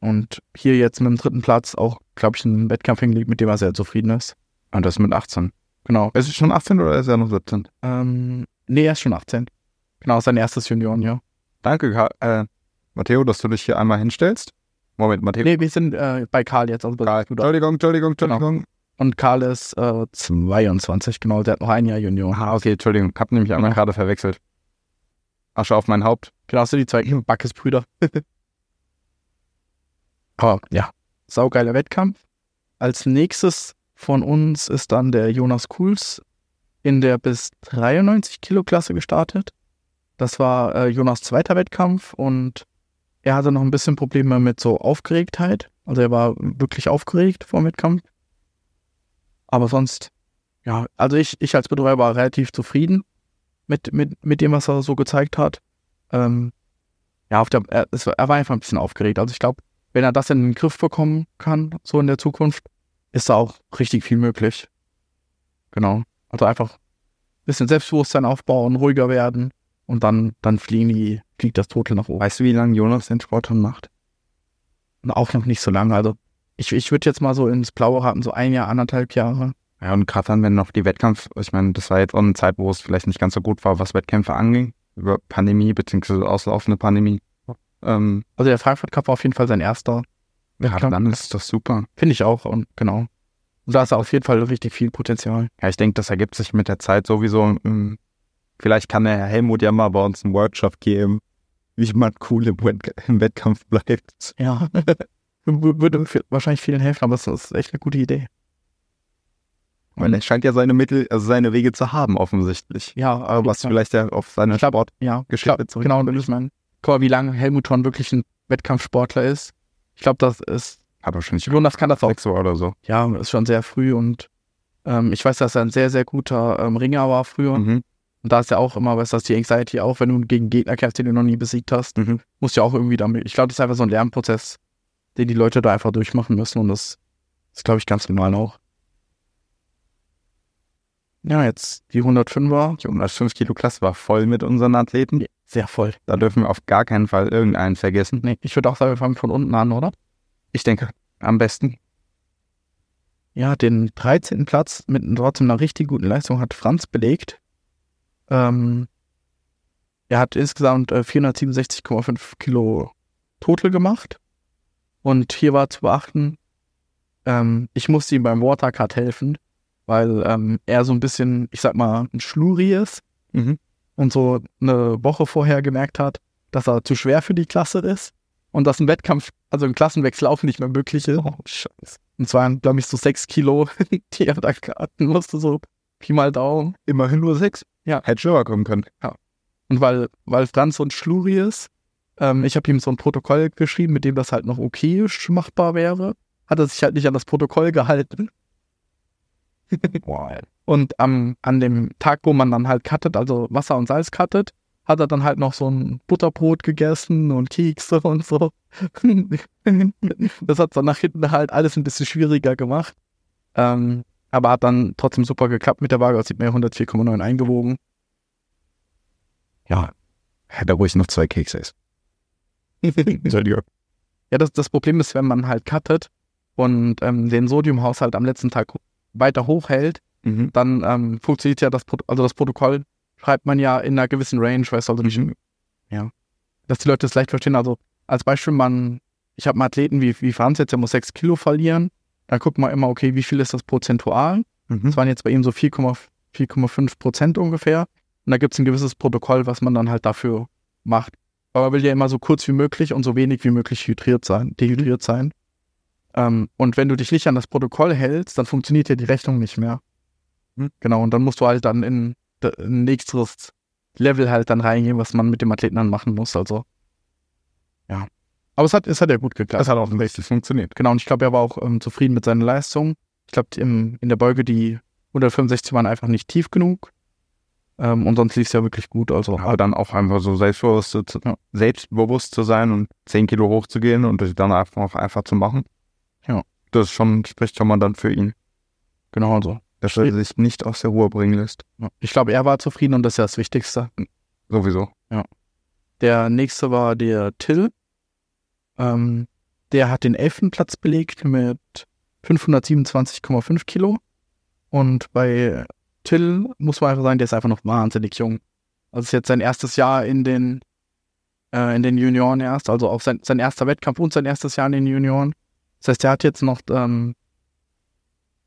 Und hier jetzt mit dem dritten Platz auch, glaube ich, einen Wettkampf hingelegt, mit dem er sehr zufrieden ist. Und das mit 18. Genau. Ist es schon 18 oder ist er noch 17? Ähm, nee, er ist schon 18. Genau, sein erstes Juniorenjahr. Danke, Ka- äh, Matteo, dass du dich hier einmal hinstellst. Moment, Matteo. Nee, wir sind äh, bei Karl jetzt. Also Karl. Bruder. Entschuldigung, Entschuldigung, Genau. Und Karl ist äh, 22, genau, der hat noch ein Jahr Junior. Ah, okay, Entschuldigung. Hab nämlich einmal gerade verwechselt. Asche auf mein Haupt. Genau, so die zwei [laughs] Backes-Brüder. Aber [laughs] ja, saugeiler Wettkampf. Als nächstes von uns ist dann der Jonas Kuhls in der bis 93 Kilo Klasse gestartet. Das war äh, Jonas zweiter Wettkampf und er hatte noch ein bisschen Probleme mit so Aufgeregtheit. Also er war wirklich aufgeregt vor dem Wettkampf. Aber sonst, ja, also ich, ich als Betreuer war relativ zufrieden mit, mit, mit dem, was er so gezeigt hat. Ähm, ja, auf der, er, es, er war einfach ein bisschen aufgeregt. Also ich glaube, wenn er das in den Griff bekommen kann, so in der Zukunft, ist da auch richtig viel möglich. Genau. Also einfach ein bisschen Selbstbewusstsein aufbauen, ruhiger werden und dann, dann fliegen die, fliegt das Total nach oben. Weißt du, wie lange Jonas den Sport schon macht? Und auch noch nicht so lange. Also ich, ich würde jetzt mal so ins Blaue raten, so ein Jahr, anderthalb Jahre. Ja, und gerade dann, wenn noch die Wettkampf, ich meine, das war jetzt auch eine Zeit, wo es vielleicht nicht ganz so gut war, was Wettkämpfe anging, über Pandemie beziehungsweise auslaufende Pandemie. Ähm, Also der Frankfurt Cup war auf jeden Fall sein erster. ja, dann ist das super. Finde ich auch. Und genau. Und da ist auf jeden Fall richtig viel Potenzial. Ja, ich denke, das ergibt sich mit der Zeit sowieso. ähm, Vielleicht kann der Herr Helmut ja mal bei uns einen Workshop geben, wie man cool im, Wett im Wettkampf bleibt. Ja. [laughs] Würde vi- wahrscheinlich vielen helfen, aber es ist echt eine gute Idee. Weil er scheint ja seine Mittel, also seine Wege zu haben, offensichtlich. Ja, aber Was vielleicht ja auf seine Sport. ja, Geschichte zurück- genau, und ich meine, guck mal, wie lange Helmut Horn wirklich ein Wettkampfsportler ist. Ich glaube, das ist, Hat wahrscheinlich Jonas kann das auch, sechs oder so. ja, ist schon sehr früh und ähm, ich weiß, dass er ein sehr, sehr guter ähm, Ringer war früher. Mhm. Und da ist ja auch immer, was das die Anxiety auch, wenn du gegen Gegner kämpfst, den du noch nie besiegt hast, Mhm. musst du ja auch irgendwie damit. Ich glaube, das ist einfach so ein Lernprozess, den die Leute da einfach durchmachen müssen und das ist, glaube ich, ganz normal auch. Ja, jetzt die 105er, Die 105 Kilo Klasse war voll mit unseren Athleten. sehr voll. Da dürfen wir auf gar keinen Fall irgendeinen vergessen. Nee, ich würde auch sagen, wir fangen von unten an, oder? Ich denke, am besten. Ja, den 13. Platz mit trotzdem einer richtig guten Leistung hat Franz belegt. Ähm, er hat insgesamt äh, 467,5 Kilo Total gemacht. Und hier war zu beachten, ähm, ich musste ihm beim Watercut helfen, weil ähm, er so ein bisschen, ich sag mal, ein Schluri ist Mhm. und so eine Woche vorher gemerkt hat, dass er zu schwer für die Klasse ist und dass ein Wettkampf, also ein Klassenwechsel auch nicht mehr möglich ist. Oh, scheiße. Und zwar, glaube ich, so sechs Kilo, [laughs] die er da karten musste, so Pi mal Daumen. Immerhin nur sechs. Ja. Hätte schöner kommen können. Und weil, weil Franz so ein Schluri ist, ähm, ich habe ihm so ein Protokoll geschrieben, mit dem das halt noch okay machbar wäre, hat er sich halt nicht an das Protokoll gehalten. [laughs] Wow. Und am, an dem Tag, wo man dann halt cuttet, also Wasser und Salz cuttet, hat er dann halt noch so ein Butterbrot gegessen und Kekse und so. [laughs] das hat dann nach hinten halt alles ein bisschen schwieriger gemacht. Ähm, aber hat dann trotzdem super geklappt mit der Waage. Das sieht mir 104,9 eingewogen. Ja. Hätte ruhig noch zwei Kekse essen. [laughs] Entschuldigung. Ja, das, das Problem ist, wenn man halt cuttet und ähm, den Sodiumhaushalt am letzten Tag weiter hochhält, Mhm. dann ähm, funktioniert ja das, Pro also das Protokoll schreibt man ja in einer gewissen Range, weißt du, also nicht, ja, dass die Leute das leicht verstehen. Also als Beispiel, man, ich habe einen Athleten wie, wie Franz jetzt, der muss 6 Kilo verlieren, dann guckt man immer, okay, wie viel ist das prozentual? Mhm. Das waren jetzt bei ihm so 4,5 4,5 Prozent ungefähr. Und da gibt es ein gewisses Protokoll, was man dann halt dafür macht. Aber man will ja immer so kurz wie möglich und so wenig wie möglich hydriert sein, dehydriert sein. Ähm, und wenn du dich nicht an das Protokoll hältst, dann funktioniert ja die Rechnung nicht mehr. Hm. Genau, und dann musst du halt dann in ein nächstes Level halt dann reingehen, was man mit dem Athleten dann machen muss. Also, ja. Aber es hat, es hat ja gut geklappt. Das hat offensichtlich funktioniert. Genau, und ich glaube, er war auch ähm, zufrieden mit seiner Leistung. Ich glaube, in der Beuge, die 165 waren einfach nicht tief genug. Ähm, und sonst lief es ja wirklich gut. Also, Aber dann auch einfach so selbstbewusst, zu, Ja. selbstbewusst zu sein und 10 Kilo hochzugehen und das dann einfach auch einfach zu machen. Ja. Das schon, spricht schon mal dann für ihn, genau so. dass er sich nicht aus der Ruhe bringen lässt. Ja. Ich glaube, er war zufrieden und das ist ja das Wichtigste. Sowieso. Der nächste war der Till. Ähm, der hat den elften Platz belegt mit 527,5 Kilo. Und bei Till muss man einfach sagen, der ist einfach noch wahnsinnig jung. Also ist jetzt sein erstes Jahr in den, äh, in den Junioren erst, also auch sein, sein erster Wettkampf und sein erstes Jahr in den Junioren. Das heißt, er hat jetzt noch ähm,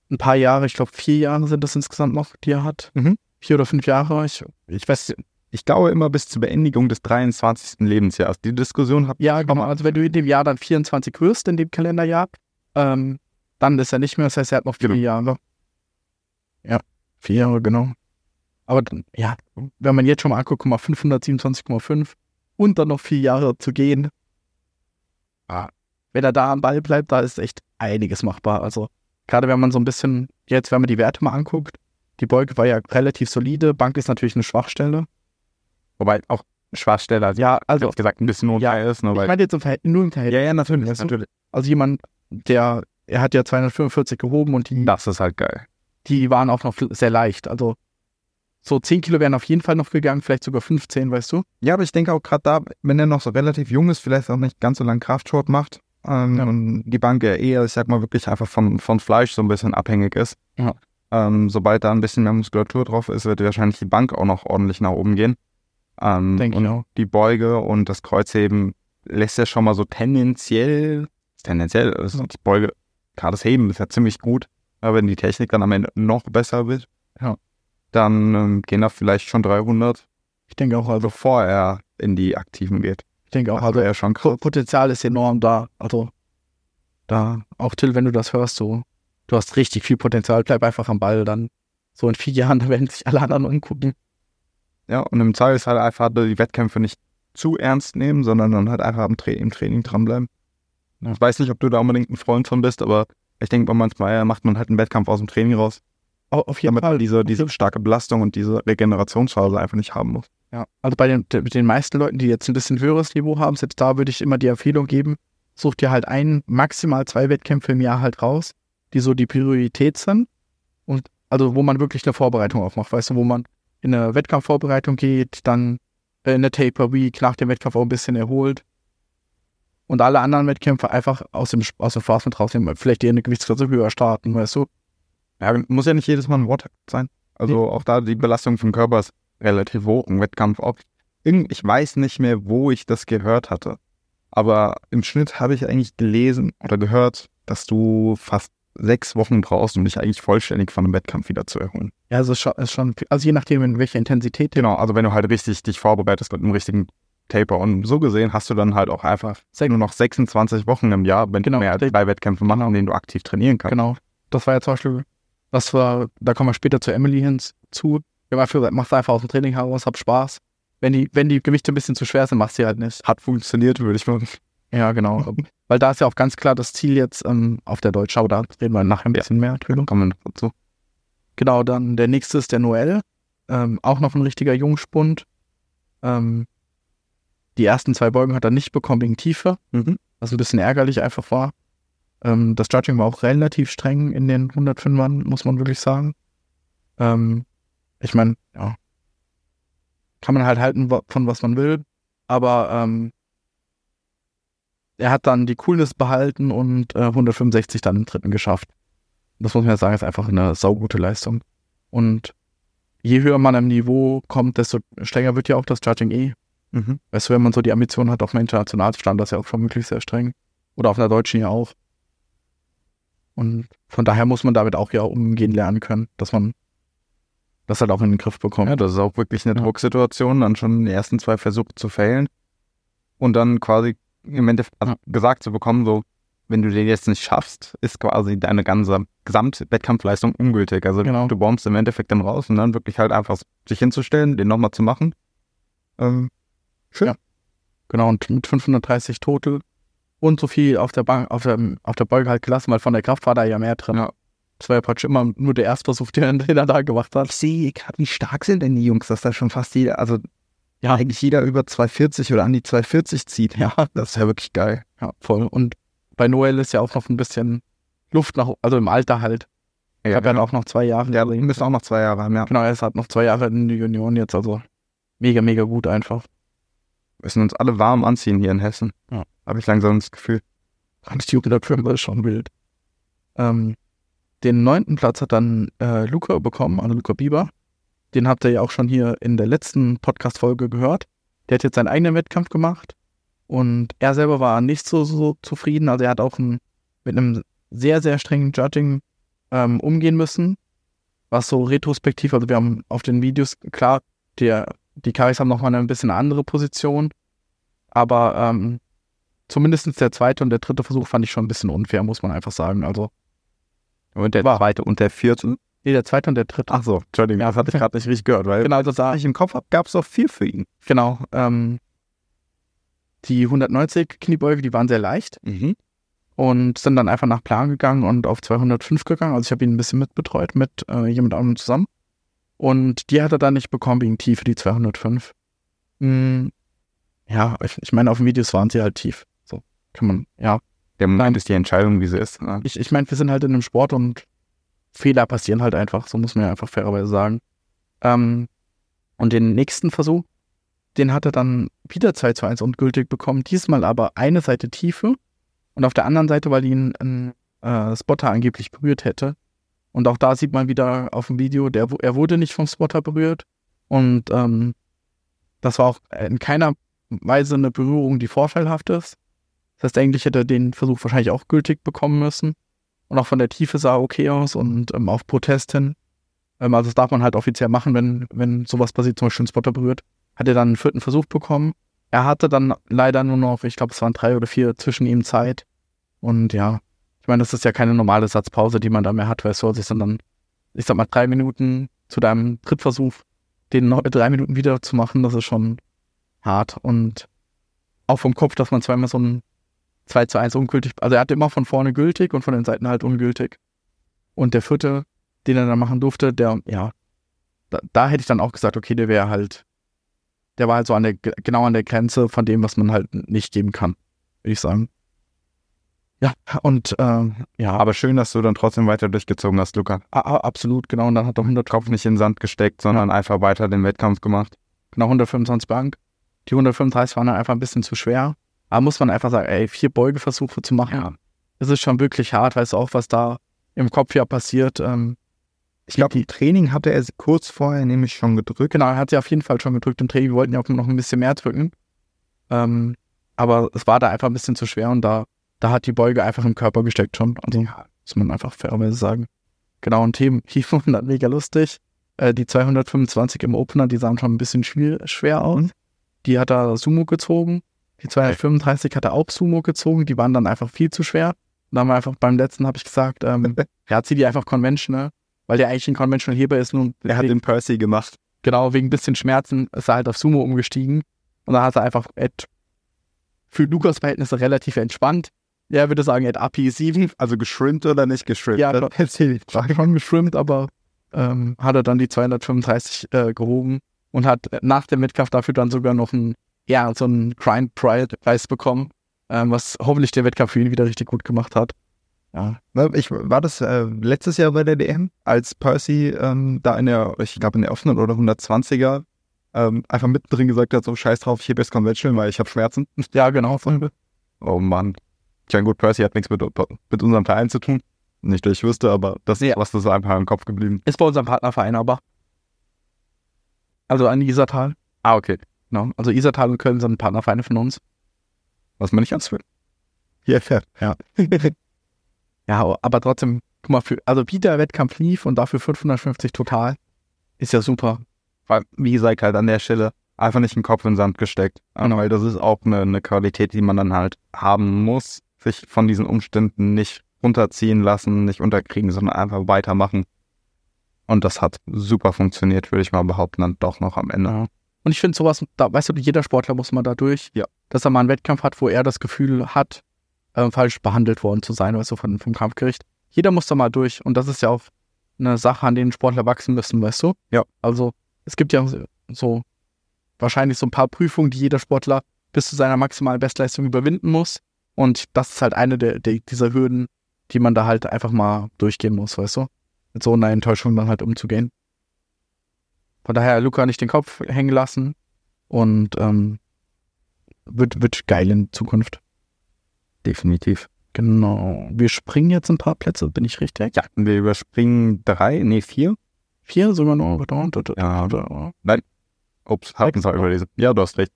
ein paar Jahre, ich glaube vier Jahre sind das insgesamt noch, die er hat. Mhm. Vier oder fünf Jahre. Ich, Ich weiß, ich glaube immer bis zur Beendigung des 23. Lebensjahres. Die Diskussion habe Ja, genau. Also wenn du in dem Jahr dann 24 wirst, in dem Kalenderjahr, ähm, dann ist er nicht mehr. Das heißt, er hat noch vier Genau. Jahre. Ja, vier Jahre, genau. Aber dann, ja, wenn man jetzt schon mal anguckt, guck mal, 527,5 und dann noch vier Jahre zu gehen. Ah, wenn er da am Ball bleibt, da ist echt einiges machbar. Also gerade wenn man so ein bisschen, jetzt wenn man die Werte mal anguckt, die Beuge war ja relativ solide, Bank ist natürlich eine Schwachstelle. Wobei auch Schwachstelle, also, Ja, also gesagt, ein bisschen unfair ist, ne, ich meine jetzt im Verhältnis, nur im Verhältnis. ja, ja, natürlich, du? natürlich. Also jemand, der, er hat ja 245 gehoben und die, Das ist halt geil. Die waren auch noch sehr leicht. Also so 10 Kilo wären auf jeden Fall noch gegangen, vielleicht sogar 15, weißt du? Ja, aber ich denke auch gerade da, wenn er noch so relativ jung ist, vielleicht auch nicht ganz so lang Kraftsport macht ähm, Ja. und die Bank ja eher, ich sag mal, wirklich einfach von, von Fleisch so ein bisschen abhängig ist. Ja. Ähm, sobald da ein bisschen mehr Muskulatur drauf ist, wird wahrscheinlich die Bank auch noch ordentlich nach oben gehen. Ähm, Denke ich auch. die Beuge und das Kreuzheben lässt ja schon mal so tendenziell, tendenziell, also die Beuge, gerade das Heben ist ja ziemlich gut, wenn die Technik dann am Ende noch besser wird, Ja. dann ähm, gehen da vielleicht schon 300, Ich denke auch, also bevor er in die Aktiven geht. ich denke auch, also wäre schon krass. Po- Potenzial ist enorm da. Also da, auch Till, wenn du das hörst, so, du hast richtig viel Potenzial, bleib einfach am Ball, dann so in vier [laughs] Jahren, da werden sich alle anderen angucken. Ja, und im Zweifelsfall einfach die Wettkämpfe nicht zu ernst nehmen, sondern dann halt einfach im, Tra im Training dranbleiben. Ja. Ich weiß nicht, ob du da unbedingt ein Freund von bist, aber ich denke, manchmal macht man halt einen Wettkampf aus dem Training raus, Au- Auf jeden damit Fall. diese, diese starke Belastung und diese Regenerationsphase einfach nicht haben muss. Ja, also bei den, mit den meisten Leuten, die jetzt ein bisschen höheres Niveau haben, selbst da würde ich immer die Empfehlung geben, such dir halt ein, maximal zwei Wettkämpfe im Jahr halt raus, die so die Priorität sind und also wo man wirklich eine Vorbereitung aufmacht, weißt du, wo man in eine Wettkampfvorbereitung geht, dann äh, in eine Taper Week nach dem Wettkampf auch ein bisschen erholt und alle anderen Wettkämpfe einfach aus dem, aus dem Spaß mit rausnehmen, vielleicht eher eine Gewichtsklasse höher starten, weißt du. Ja, muss ja nicht jedes Mal ein Wort sein. Also auch da die Belastung vom Körper ist relativ hoch im Wettkampf. Irgend- ich weiß nicht mehr, wo ich das gehört hatte. Aber im Schnitt habe ich eigentlich gelesen oder gehört, dass du fast sechs Wochen brauchst, um dich eigentlich vollständig von einem Wettkampf wieder zu erholen. Ja, also ist schon also je nachdem, in welcher Intensität Genau, also wenn du halt richtig dich vorbereitest mit einem richtigen Taper. Und so gesehen hast du dann halt auch einfach nur noch 26 Wochen im Jahr, wenn Genau. du mehr als drei Wettkämpfe machst, an denen du aktiv trainieren kannst. Genau. Das war ja zum Beispiel, das war, da kommen wir später zu Emily hinzu. Haben einfach gesagt, mach's einfach aus dem Training heraus, hab Spaß. Wenn die, wenn die Gewichte ein bisschen zu schwer sind, machst sie halt nicht. Hat funktioniert, würde ich mal. Ja, genau. [laughs] Weil da ist ja auch ganz klar das Ziel jetzt ähm, auf der Deutschschau, da reden wir nachher ein Ja. bisschen mehr drüber. Kommen wir dazu. Genau, dann der nächste ist der Noel. Ähm, auch noch ein richtiger Jungspund. Ähm, die ersten zwei Beugen hat er nicht bekommen wegen Tiefe, Mhm. was ein bisschen ärgerlich einfach war. Ähm, das Judging war auch relativ streng in den 105ern, muss man wirklich sagen. Ähm, ich meine, ja, kann man halt halten von was man will, aber ähm, er hat dann die Coolness behalten und äh, 165 dann im dritten geschafft. Das muss man ja sagen, ist einfach eine saugute Leistung. Und je höher man am Niveau kommt, desto strenger wird ja auch das Judging eh. Mhm. Weißt du, wenn man so die Ambition hat auf einem Internationalstand, das ist ja auch vermutlich sehr streng. Oder auf einer deutschen ja auch. Und von daher muss man damit auch ja umgehen lernen können, dass man das halt auch in den Griff bekommt. Ja, das ist auch wirklich eine Ja. Drucksituation, dann schon die ersten zwei Versuche zu failen und dann quasi im Endeffekt also gesagt zu bekommen, so, wenn du den jetzt nicht schaffst, ist quasi deine ganze Gesamtwettkampfleistung ungültig. Also Genau. du bombst im Endeffekt dann raus und dann wirklich halt einfach sich hinzustellen, den nochmal zu machen. Ähm, schön. Ja. Genau, und mit 530 Total und so viel auf der Bank, auf der, auf der Beuge halt gelassen, weil von der Kraft war da ja mehr drin. Ja. Das war ja praktisch immer nur der Erstversuch, den, den er da gemacht hat. Ich sehe gerade, wie stark sind denn die Jungs, dass da schon fast jeder, also Ja. eigentlich jeder über 240 oder an die 240 zieht. Ja, [laughs] Das ist ja wirklich geil. ja, voll. Und bei Noel ist ja auch noch ein bisschen Luft nach, also im Alter halt. Ja, Ich habe ja auch noch zwei Jahre. ja, müssen auch noch zwei Jahre haben, ja. Genau, er ist halt noch zwei Jahre in der Union jetzt, also mega, mega gut einfach. Müssen uns alle warm anziehen hier in Hessen. Ja. Habe ich langsam das Gefühl. Die Jugend ist schon wild. Ähm, den neunten Platz hat dann äh, Luca bekommen, also Luca Bieber. Den habt ihr ja auch schon hier in der letzten Podcast-Folge gehört. Der hat jetzt seinen eigenen Wettkampf gemacht und er selber war nicht so, so zufrieden. Also er hat auch ein, mit einem sehr, sehr strengen Judging ähm, umgehen müssen. Was so retrospektiv, also wir haben auf den Videos, klar, der, die Karis haben nochmal eine ein bisschen andere Position, aber ähm, zumindest der zweite und der dritte Versuch fand ich schon ein bisschen unfair, muss man einfach sagen. Also Und der War. zweite und der vierte. Nee, der zweite und der dritte. Ach so, Entschuldigung, Ja. das hatte ich [laughs] gerade nicht richtig gehört, weil Genau, das war, was ich im Kopf habe, gab es auch vier für ihn. genau. Ähm, die 190 Kniebeuge, die waren sehr leicht und sind dann einfach nach Plan gegangen und auf 205 gegangen. Also ich habe ihn ein bisschen mitbetreut mit äh, jemand anderem zusammen. Und die hat er dann nicht bekommen wegen Tiefe, die 205. Hm, ja, ich, ich meine, auf den Videos waren sie halt tief. So kann man, ja. Der Moment Nein. ist die Entscheidung, wie sie ist. ne? Ich, ich meine, wir sind halt in einem Sport und Fehler passieren halt einfach, so muss man ja einfach fairerweise sagen. Ähm, und den nächsten Versuch, den hat er dann wieder 2 zu 1 ungültig bekommen, diesmal aber eine Seite Tiefe und auf der anderen Seite, weil ihn ein äh, Spotter angeblich berührt hätte. Und auch da sieht man wieder auf dem Video, der, er wurde nicht vom Spotter berührt und ähm, das war auch in keiner Weise eine Berührung, die vorteilhaft ist. Das heißt, eigentlich hätte er den Versuch wahrscheinlich auch gültig bekommen müssen. Und auch von der Tiefe sah okay aus und ähm, auf Protest hin. Ähm, also das darf man halt offiziell machen, wenn, wenn sowas passiert, zum Beispiel ein Spotter berührt. Hat er dann einen vierten Versuch bekommen. Er hatte dann leider nur noch, ich glaube, es waren drei oder vier zwischen ihm Zeit. Und ja, ich meine, das ist ja keine normale Satzpause, die man da mehr hat, weißt du, sondern ich sag mal, drei Minuten zu deinem Trittversuch, den noch drei Minuten wieder zu machen, das ist schon hart. Und auch vom Kopf, dass man zweimal so ein 2 zu 1 ungültig, also er hatte immer von vorne gültig und von den Seiten halt ungültig. Und der vierte, den er dann machen durfte, der, ja, da, da hätte ich dann auch gesagt, okay, der wäre halt, der war halt so an der, genau an der Grenze von dem, was man halt nicht geben kann, würde ich sagen. Ja, und ähm, ja, aber schön, dass du dann trotzdem weiter durchgezogen hast, Luca. a- a- absolut, genau. Und dann hat er 100 Kopf nicht in den Sand gesteckt, sondern einfach weiter den Wettkampf gemacht. genau 125 Bank. Die 135 waren dann einfach ein bisschen zu schwer. Aber muss man einfach sagen, ey, vier Beugeversuche zu machen, Ja. das ist schon wirklich hart, weißt du auch, was da im Kopf ja passiert. Ähm, Ich glaube, im Training hatte er sie kurz vorher nämlich schon gedrückt. genau, er hat sie auf jeden Fall schon gedrückt im Training. Wir wollten ja auch noch ein bisschen mehr drücken. Ähm, aber es war da einfach ein bisschen zu schwer und da, da hat die Beuge einfach im Körper gesteckt schon. Also muss man einfach fairerweise sagen. Genau, und Heave [laughs] 100 mega lustig. Äh, die 225 im Opener, die sahen schon ein bisschen schwer, aus. Die hat er Sumo gezogen. Die 235 hat er auch Sumo gezogen. Die waren dann einfach viel zu schwer. Und dann haben wir einfach beim letzten, habe ich gesagt, ähm, [laughs] ja, zieh die einfach Conventional, weil der eigentlich ein Conventional Heber ist. Nun, Er hat den Percy gemacht. genau, wegen ein bisschen Schmerzen ist er halt auf Sumo umgestiegen. Und dann hat er einfach Ed für Lukas Verhältnisse relativ entspannt. Ja, würde sagen, Ed API 7. Also geschrimpt oder nicht geschrimpt? Ja, das die Frage. Schon geschwimmt, aber ähm, hat er dann die 235 äh, gehoben und hat nach dem Wettkampf dafür dann sogar noch ein, ja, so einen Grind Pride Preis bekommen, ähm, was hoffentlich der Wettkampf für ihn wieder richtig gut gemacht hat. Ja, Ich, war das äh, letztes Jahr bei der DM, als Percy ähm, da in der, ich glaube in der offenen oder 120er ähm, einfach mittendrin gesagt hat, so scheiß drauf, ich heb jetzt Conventional, weil ich habe Schmerzen. ja genau. Oh Mann. Ich meine, gut, Percy hat nichts mit, mit unserem Verein zu tun. Nicht, dass ich wüsste, aber das Ja. was das ist einfach im Kopf geblieben. Ist bei unserem Partnerverein aber. Also an Isartal. Ah, okay. Genau. Also Isartal und Köln sind Partnervereine von uns. Was man nicht ganz will. Hier fährt. Ja. [laughs] Ja, aber trotzdem, guck mal, für, also wie der Wettkampf lief und dafür 550 total, ist ja super. Weil, wie gesagt, halt an der Stelle einfach nicht den Kopf in den Sand gesteckt. Genau. Weil das ist auch eine, eine Qualität, die man dann halt haben muss, sich von diesen Umständen nicht runterziehen lassen, nicht unterkriegen, sondern einfach weitermachen. Und das hat super funktioniert, würde ich mal behaupten, dann doch noch am Ende. Ja. Und ich finde sowas, da, weißt du, jeder Sportler muss mal da durch, Ja. dass er mal einen Wettkampf hat, wo er das Gefühl hat, äh, falsch behandelt worden zu sein, weißt du, von, vom Kampfgericht. Jeder muss da mal durch. Und das ist ja auch eine Sache, an denen Sportler wachsen müssen, weißt du? Ja. Also, es gibt ja so wahrscheinlich so ein paar Prüfungen, die jeder Sportler bis zu seiner maximalen Bestleistung überwinden muss. Und das ist halt eine der, der, dieser Hürden, die man da halt einfach mal durchgehen muss, weißt du? Mit so einer Enttäuschung dann halt umzugehen. Von daher Luca nicht den Kopf hängen lassen und ähm, wird, wird geil in Zukunft. Definitiv. Genau. Wir springen jetzt ein paar Plätze, bin ich richtig? Ja, wir überspringen drei, nee, vier. Vier sogar noch. Ja. Ja. Ups, hatten wir überlesen. Ja, du hast recht.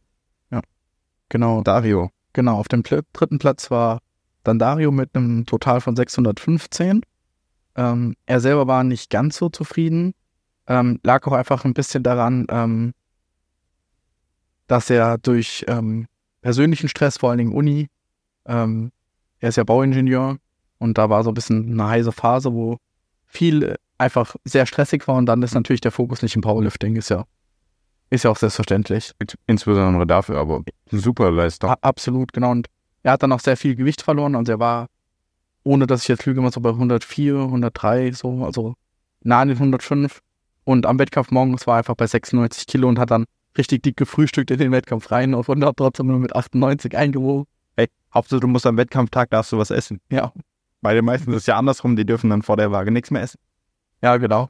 Genau, Dario. Genau. Auf dem dritten Platz war dann Dario mit einem Total von 615. Ähm, er selber war nicht ganz so zufrieden. Ähm, lag auch einfach ein bisschen daran, ähm, dass er durch ähm, persönlichen Stress, vor allen Dingen Uni, ähm, er ist ja Bauingenieur und da war so ein bisschen eine heiße Phase, wo viel einfach sehr stressig war und dann ist natürlich der Fokus nicht im Powerlifting, ist ja, ist ja auch selbstverständlich. Insbesondere dafür, aber super Leistung. Absolut, genau. Und er hat dann auch sehr viel Gewicht verloren. Also er war, ohne dass ich jetzt lüge, immer so bei 104, 103, so, also nah an den 105. Und am Wettkampf morgens war er einfach bei 96 Kilo und hat dann richtig dick gefrühstückt in den Wettkampf rein und hat trotzdem nur mit 98 eingewogen. Ey, Hauptsache du musst am Wettkampftag darfst du was essen. Ja, Bei den meisten ist es ja andersrum, die dürfen dann vor der Waage nichts mehr essen. ja, genau.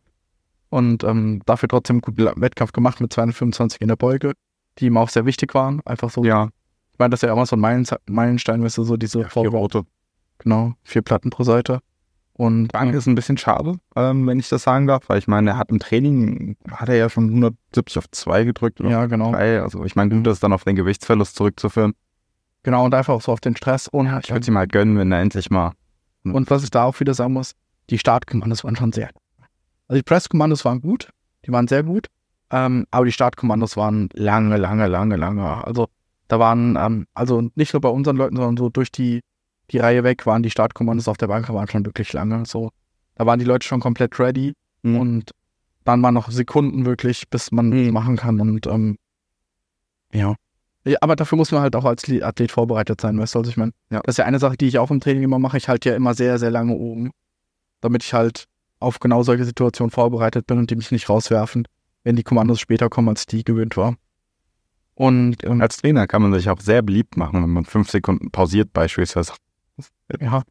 Und ähm, dafür trotzdem einen guten Wettkampf gemacht mit 225 in der Beuge, die ihm auch sehr wichtig waren. Einfach so. Ja, Ich meine, das ist ja immer so ein Meilen Meilenstein, weißt du, so diese vier Vorwärts- rote. Genau, vier Platten pro Seite. Und Bank ist ein bisschen schade, ähm, wenn ich das sagen darf, weil ich meine, er hat im Training, hat er ja schon 170 auf 2 gedrückt oder ja, genau. 3. Also ich meine, gut, das ist dann auf den Gewichtsverlust zurückzuführen. Genau, und einfach auch so auf den Stress. Und, Ich würde es ihm halt gönnen, wenn er endlich mal. und was ich da auch wieder sagen muss, die Startkommandos waren schon sehr. Also die Presskommandos waren gut, die waren sehr gut, ähm, aber die Startkommandos waren lange, lange, lange, lange. Also da waren, ähm, also nicht nur bei unseren Leuten, sondern so durch die, die Reihe weg waren die Startkommandos auf der Bank waren schon wirklich lange. So, da waren die Leute schon komplett ready Mhm. und dann waren noch Sekunden wirklich, bis man Mhm. machen kann und ähm, ja. Ja, Aber dafür muss man halt auch als Athlet vorbereitet sein, weißt du, also ich meine, Ja. das ist ja eine Sache, die ich auch im Training immer mache. Ich halte ja immer sehr, sehr lange oben, damit ich halt auf genau solche Situationen vorbereitet bin und die mich nicht rauswerfen, wenn die Kommandos später kommen, als die gewöhnt war. Und ähm, Als Trainer kann man sich auch sehr beliebt machen, wenn man fünf Sekunden pausiert beispielsweise. ja.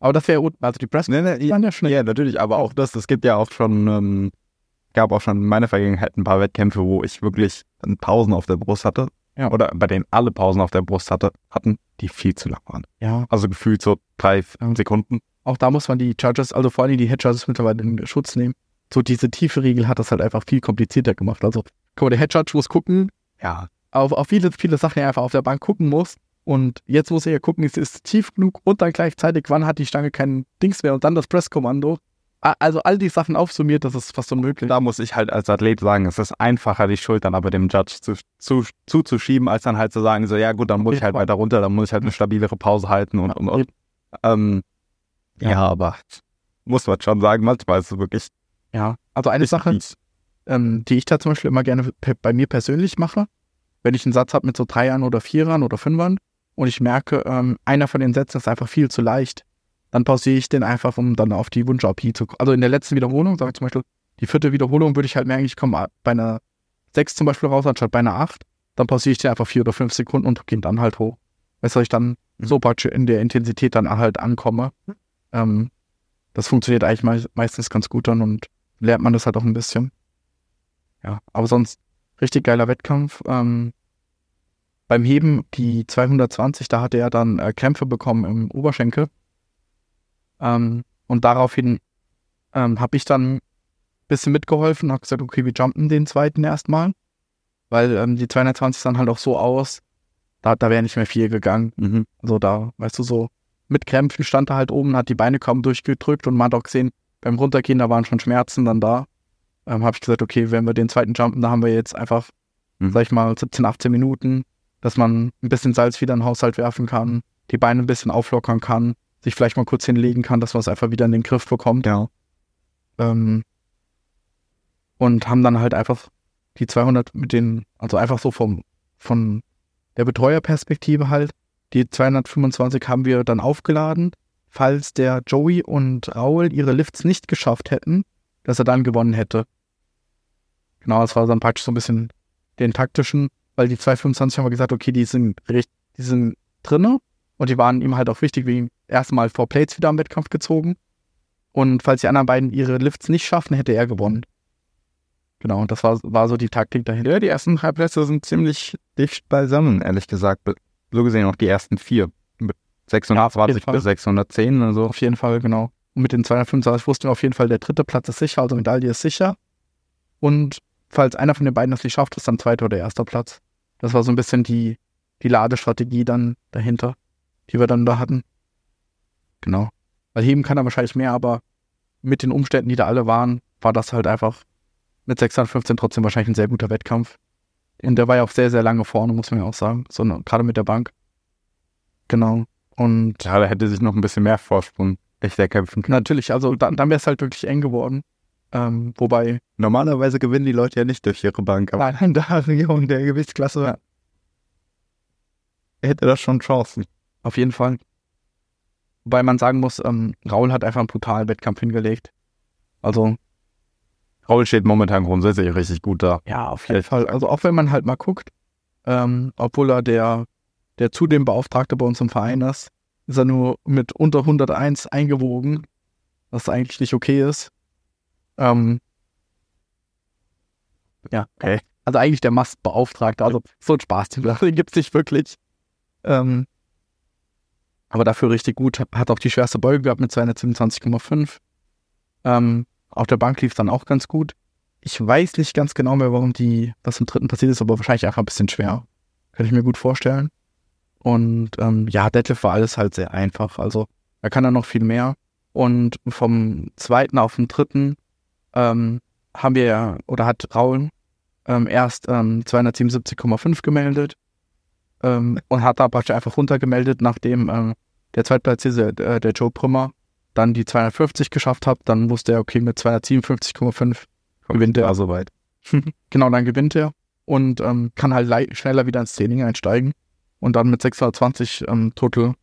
Aber das wäre, also die Press Nee, nee, waren ja schnell. Ja, natürlich, aber auch das, es gibt ja auch schon, ähm, gab auch schon in meiner Vergangenheit ein paar Wettkämpfe, wo ich wirklich Pausen auf der Brust hatte. Ja. Oder bei denen alle Pausen auf der Brust hatte, hatten, die viel zu lang waren. Ja, Also gefühlt so drei. Sekunden. Auch da muss man die Judges, also vor allem die Head Judges mittlerweile in Schutz nehmen. So diese tiefe Regel hat das halt einfach viel komplizierter gemacht. Also, guck mal, der Head Judge muss gucken, Ja. auf, auf viele, viele Sachen er einfach auf der Bank gucken muss. Und jetzt muss er ja gucken, ist es tief genug und dann gleichzeitig, wann hat die Stange kein Dings mehr und dann das Presskommando. Also all die Sachen aufsummiert, das ist fast unmöglich. Da muss ich halt als Athlet sagen, es ist einfacher, die Schultern aber dem Judge zu, zu, zuzuschieben, als dann halt zu sagen, so, ja gut, dann muss ich halt weiter runter, dann muss ich halt eine stabilere Pause halten und, und, und. Ähm, ja. Ja. aber muss man schon sagen, manchmal ist es wirklich Ja, also eine Sache, ähm, die ich da zum Beispiel immer gerne bei mir persönlich mache, wenn ich einen Satz habe mit so Dreiern oder Vierern oder Fünfern und ich merke, ähm, einer von den Sätzen ist einfach viel zu leicht, dann pausiere ich den einfach, um dann auf die Wunsch-AP zu kommen. Also in der letzten Wiederholung, sage ich zum Beispiel, die vierte Wiederholung würde ich halt merken, ich komme bei einer 6 zum Beispiel raus, anstatt bei einer 8, dann pausiere ich den einfach vier oder fünf Sekunden und gehe dann halt hoch. Weißt du, ich dann Mhm. so praktisch in der Intensität dann halt ankomme. Ähm, das funktioniert eigentlich mei meistens ganz gut dann und lernt man das halt auch ein bisschen. Ja, aber sonst richtig geiler Wettkampf. Ähm, beim Heben, die 220, da hatte er dann äh, Krämpfe bekommen im Oberschenkel. Ähm, und daraufhin ähm, habe ich dann ein bisschen mitgeholfen, habe gesagt, okay, wir jumpen den zweiten erstmal. Weil ähm, die 220 sahen halt auch so aus, da, da wäre nicht mehr viel gegangen. Mhm. Also da, weißt du, so mit Krämpfen stand er halt oben, hat die Beine kaum durchgedrückt und man hat auch gesehen, beim Runtergehen, da waren schon Schmerzen dann da. Ähm, habe ich gesagt, okay, wenn wir den zweiten jumpen, da haben wir jetzt einfach, Mhm. sag ich mal, 17, 18 Minuten, dass man ein bisschen Salz wieder in den Haushalt werfen kann, die Beine ein bisschen auflockern kann, sich vielleicht mal kurz hinlegen kann, dass man es einfach wieder in den Griff bekommt. Ja. Ähm, und haben dann halt einfach die 200 mit den, also einfach so vom, von der Betreuerperspektive halt, die 225 haben wir dann aufgeladen, falls der Joey und Raul ihre Lifts nicht geschafft hätten, dass er dann gewonnen hätte. Genau, das war dann praktisch so ein bisschen den taktischen, weil die 225 haben wir gesagt, okay, die sind recht, die sind drinne und die waren ihm halt auch wichtig, wegen erstmal vor Plates wieder am Wettkampf gezogen. Und falls die anderen beiden ihre Lifts nicht schaffen, hätte er gewonnen. Genau, das war, war so die Taktik dahinter. Ja, die ersten drei Plätze sind ziemlich dicht beisammen, ehrlich gesagt. So gesehen auch die ersten vier. Mit 620 Fall. bis 610, also. Auf jeden Fall, genau. Und mit den 225 wussten wir auf jeden Fall, der dritte Platz ist sicher, also Medaille ist sicher. Und falls einer von den beiden das nicht schafft, ist dann zweiter oder erster Platz. Das war so ein bisschen die, die Ladestrategie dann dahinter, die wir dann da hatten. Genau. Weil heben kann er wahrscheinlich mehr, aber mit den Umständen, die da alle waren, war das halt einfach mit 615 trotzdem wahrscheinlich ein sehr guter Wettkampf. Und der war ja auch sehr, sehr lange vorne, muss man ja auch sagen. So, gerade mit der Bank. Genau. Und Ja, da hätte sich noch ein bisschen mehr Vorsprung echt erkämpfen kann. Natürlich, also dann, dann wäre es halt wirklich eng geworden. Ähm, wobei, Normalerweise gewinnen die Leute ja nicht durch ihre Bank, aber nein, da [laughs] Region der Gewichtsklasse, Ja. hätte das schon Chancen. auf jeden Fall. Wobei man sagen muss, ähm, Raul hat einfach einen brutalen Wettkampf hingelegt. Also, Raul steht momentan grundsätzlich richtig gut da. ja, auf jeden Fall. Also auch wenn man halt mal guckt, ähm, obwohl er der, der zudem Beauftragte bei uns im Verein ist, ist er nur mit unter 101 eingewogen, was eigentlich nicht okay ist. Ähm, ja, Okay. Also eigentlich der Mastbeauftragte. Also so ein Spaß, den [laughs] gibt es nicht wirklich. Ähm, aber dafür richtig gut. Hat auch die schwerste Beuge gehabt mit 227,5. Ähm, auf der Bank lief dann auch ganz gut. Ich weiß nicht ganz genau mehr, warum die, was im dritten passiert ist, aber wahrscheinlich einfach ein bisschen schwer. Kann ich mir gut vorstellen. Und ähm, ja, Detlef war alles halt sehr einfach. Also er kann da noch viel mehr. Und vom zweiten auf den dritten ähm, haben wir ja, oder hat Raul ähm, erst ähm, 277,5 gemeldet ähm, und hat da praktisch einfach runtergemeldet, nachdem ähm, der Zweitplatzierte, äh, der Joe Prümmer, dann die 250 geschafft hat. Dann wusste er, okay, mit 257,5 gewinnt er. Also weit. [laughs] Genau, dann gewinnt er und ähm, kann halt schneller wieder ins Training einsteigen. Und dann mit 620 ähm, Total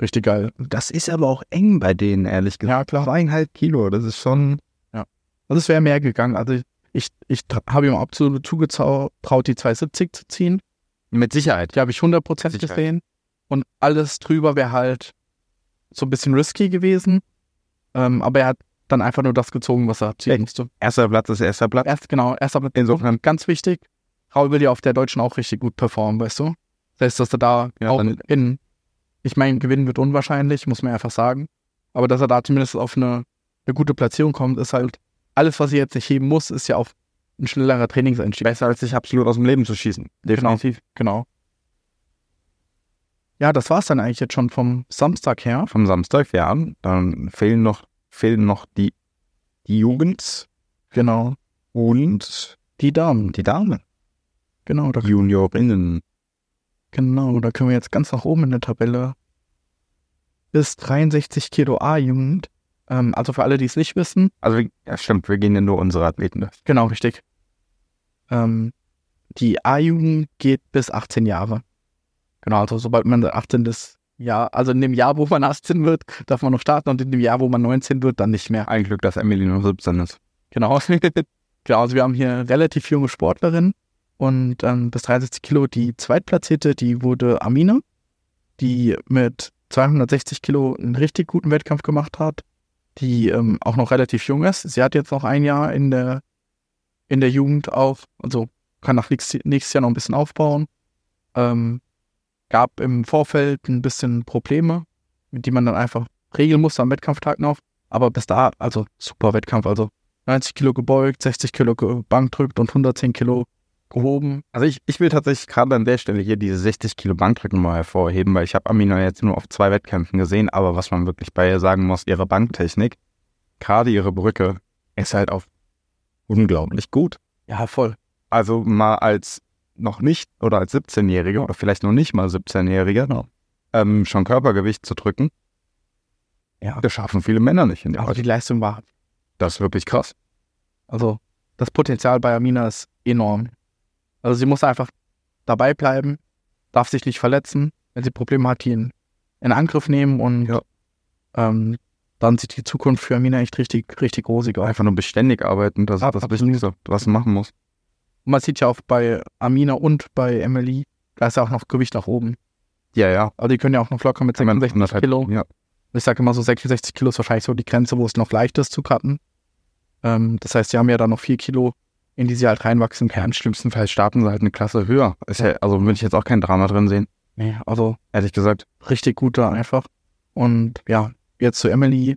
richtig geil. Das ist aber auch eng bei denen, ehrlich gesagt. Ja, klar. Zweieinhalb Kilo, das ist schon. Also es wäre mehr gegangen. Also ich, ich habe ihm absolut zugetraut, die 270 zu ziehen. Mit Sicherheit. Die habe ich 100% Sicherheit. gesehen. Und alles drüber wäre halt so ein bisschen risky gewesen. Ähm, aber er hat dann einfach nur das gezogen, was er ziehen musste. Erster Platz ist erster Platz. Erst, genau, erst aber Insofern- ganz wichtig. Raul will ja auf der Deutschen auch richtig gut performen, weißt du? Das heißt, dass er da Ja, auch in, ich meine, gewinnen wird unwahrscheinlich, muss man einfach sagen. Aber dass er da zumindest auf eine, eine gute Platzierung kommt, ist halt, alles, was er jetzt nicht heben muss, ist ja auch ein schnellerer Trainingseinstieg. Besser als sich absolut aus dem Leben zu schießen. Definitiv. Genau. Ja, das war's dann eigentlich jetzt schon vom Samstag her. Vom Samstag, ja. Dann fehlen noch, fehlen noch die, die Jugend Genau. und Die Damen. die Damen. Genau, da, Juniorinnen. genau, da können wir jetzt ganz nach oben in der Tabelle. Bis 63 Kilo A-Jugend. Ähm, also für alle, die es nicht wissen, Also, ja, stimmt, wir gehen ja nur unsere Athleten durch. Genau, richtig. Ähm, die A-Jugend geht bis 18 Jahre. Genau, also sobald man 18 ist, ja, also in dem Jahr, wo man 18 wird, darf man noch starten und in dem Jahr, wo man 19 wird, dann nicht mehr. Ein Glück, dass Emily nur 17 ist. Genau. [laughs] genau, also wir haben hier relativ junge Sportlerinnen und ähm, bis 63 Kilo die Zweitplatzierte, die wurde Amina, die mit 260 Kilo einen richtig guten Wettkampf gemacht hat, die ähm, auch noch relativ jung ist. Sie hat jetzt noch ein Jahr in der, in der Jugend auch, also kann nach nächstes, nächstes Jahr noch ein bisschen aufbauen. Ähm, gab im Vorfeld ein bisschen Probleme, mit die man dann einfach regeln musste am Wettkampftag noch. Aber bis da, also super Wettkampf, also 90 Kilo gebeugt, 60 Kilo ge- Bankdrückt und 110 Kilo gehoben. Also ich, ich will tatsächlich gerade an der Stelle hier diese 60 Kilo Bankdrücken mal hervorheben, weil ich habe Amina jetzt nur auf zwei Wettkämpfen gesehen, aber was man wirklich bei ihr sagen muss, ihre Banktechnik, gerade ihre Brücke, ist halt auf unglaublich gut. Ja, voll. Also mal als noch nicht oder als 17-Jährige oder vielleicht noch nicht mal 17-Jährige ähm, schon Körpergewicht zu drücken, Ja. das schaffen viele Männer nicht in der Aber die Zeit. Leistung war, Das ist wirklich krass. also das Potenzial bei Amina ist enorm. Also sie muss einfach dabei bleiben, darf sich nicht verletzen. Wenn sie Probleme hat, die in, in Angriff nehmen und Ja. ähm, dann sieht die Zukunft für Amina echt richtig, richtig rosig aus. Einfach nur beständig arbeiten, das ist das. Wichtigste, was man machen muss. Und man sieht ja auch bei Amina und bei Emily, da ist ja auch noch Gewicht nach oben. Ja, ja. Aber die können ja auch noch locker mit Ich meine, 66 anderthalb- Kilo. Ja. Ich sage immer so 66 Kilo ist wahrscheinlich so die Grenze, wo es noch leicht ist zu cutten. Ähm, das heißt, sie haben ja dann noch 4 Kilo, in die sie halt reinwachsen Ja, können. im schlimmsten Fall starten sie halt eine Klasse höher. Ist ja, also würde ich jetzt auch kein Drama drin sehen, Nee, also ehrlich gesagt. richtig gut da einfach. Und ja, jetzt zu Emily.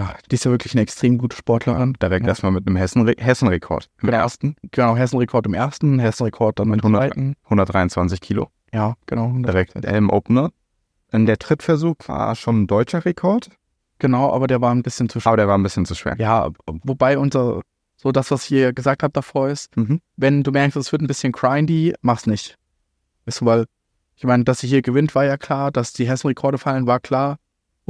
Ja, die ist ja wirklich eine extrem gute Sportlerin. Direkt Ja. erstmal mit einem Hessen Hessenrekord. Im Genau. ersten Genau, Hessenrekord im ersten, Hessenrekord dann Mit mit 100. 100. 123 Kilo. Ja, genau. Direkt Elm Opener. Und der Trittversuch war schon ein deutscher Rekord, Genau, aber der war ein bisschen zu schwer. aber der war ein bisschen zu schwer. Ja, wobei unser, so das, was ich hier gesagt habe davor ist, Mhm. wenn du merkst, es wird ein bisschen grindy, mach's nicht. Weißt du, weil, ich meine, dass sie hier gewinnt, war ja klar, dass die Hessen-Rekorde fallen, war klar.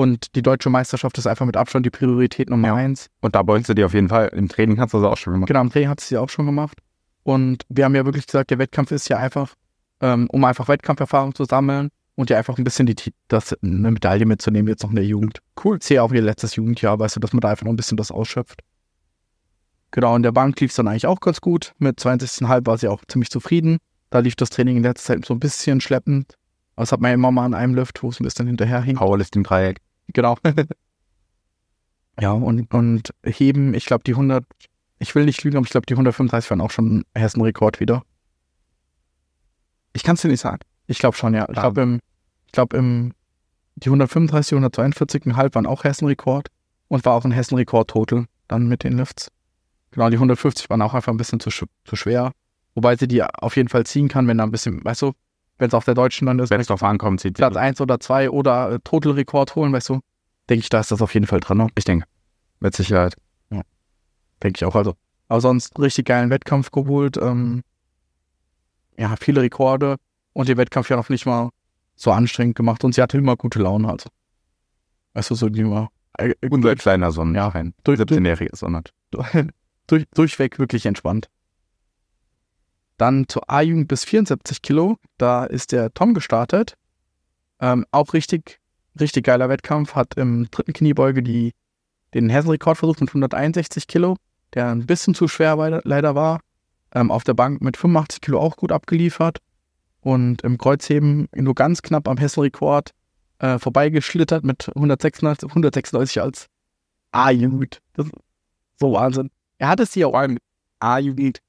Und die deutsche Meisterschaft ist einfach mit Abstand die Priorität Nummer Ja. eins. Und da beugst du dir auf jeden Fall. Im Training hast du das auch schon gemacht. Genau, im Training hat sie auch schon gemacht. Und wir haben ja wirklich gesagt, der Wettkampf ist ja einfach, ähm, um einfach Wettkampferfahrung zu sammeln und ja einfach ein bisschen die, das, eine Medaille mitzunehmen jetzt noch in der Jugend. Cool. Ich sehe auch ihr letztes Jugendjahr, weißt du, dass man da einfach noch ein bisschen das ausschöpft. Genau, in der Bank lief es dann eigentlich auch ganz gut. Mit 62,5 war sie auch ziemlich zufrieden. Da lief das Training in letzter Zeit so ein bisschen schleppend. Aber das hat man ja immer mal an einem Lift, wo es ein bisschen hinterher hing. Genau. [laughs] ja, und, und heben, ich glaube, die 100, ich will nicht lügen, aber ich glaube, die 135 waren auch schon Hessen-Rekord wieder. Ich kann es dir nicht sagen. Ich glaube schon, ja. Ich glaube, im, ich glaube, im, die 135, 142,5 waren auch Hessen-Rekord und war auch ein Hessen-Rekord-Total dann mit den Lifts. Genau, die 150 waren auch einfach ein bisschen zu, zu schwer. Wobei sie die auf jeden Fall ziehen kann, wenn da ein bisschen, weißt du, wenn es auf der deutschen dann ist, Wenn es drauf ankommt, sieht Platz 1 oder 2 oder äh, Total-Rekord holen, weißt du, denke ich, da ist das auf jeden Fall dran. Ne? Ich denke. Mit Sicherheit. Denke ich auch. Also, aber sonst richtig geilen Wettkampf geholt. Ähm, ja, viele Rekorde und den Wettkampf ja noch nicht mal so anstrengend gemacht. Und sie hatte immer gute Laune. Also, weißt du, so die war äh, äh, Unser kleiner Sonnenschein. durch, durch, 17-jähriger Sonnen. [laughs] durch, durchweg wirklich entspannt. Dann zur A-Jugend bis 74 Kilo. Da ist der Tom gestartet. Ähm, auch richtig, richtig geiler Wettkampf. Hat im dritten Kniebeuge die, den Hessenrekord versucht mit 161 Kilo, der ein bisschen zu schwer leider war. Ähm, auf der Bank mit 85 Kilo auch gut abgeliefert. Und im Kreuzheben nur ganz knapp am Hessenrekord äh, vorbeigeschlittert mit 196, 196 als A-Jugend. Das ist so Wahnsinn. Er hatte sie ja auch im A-Jugend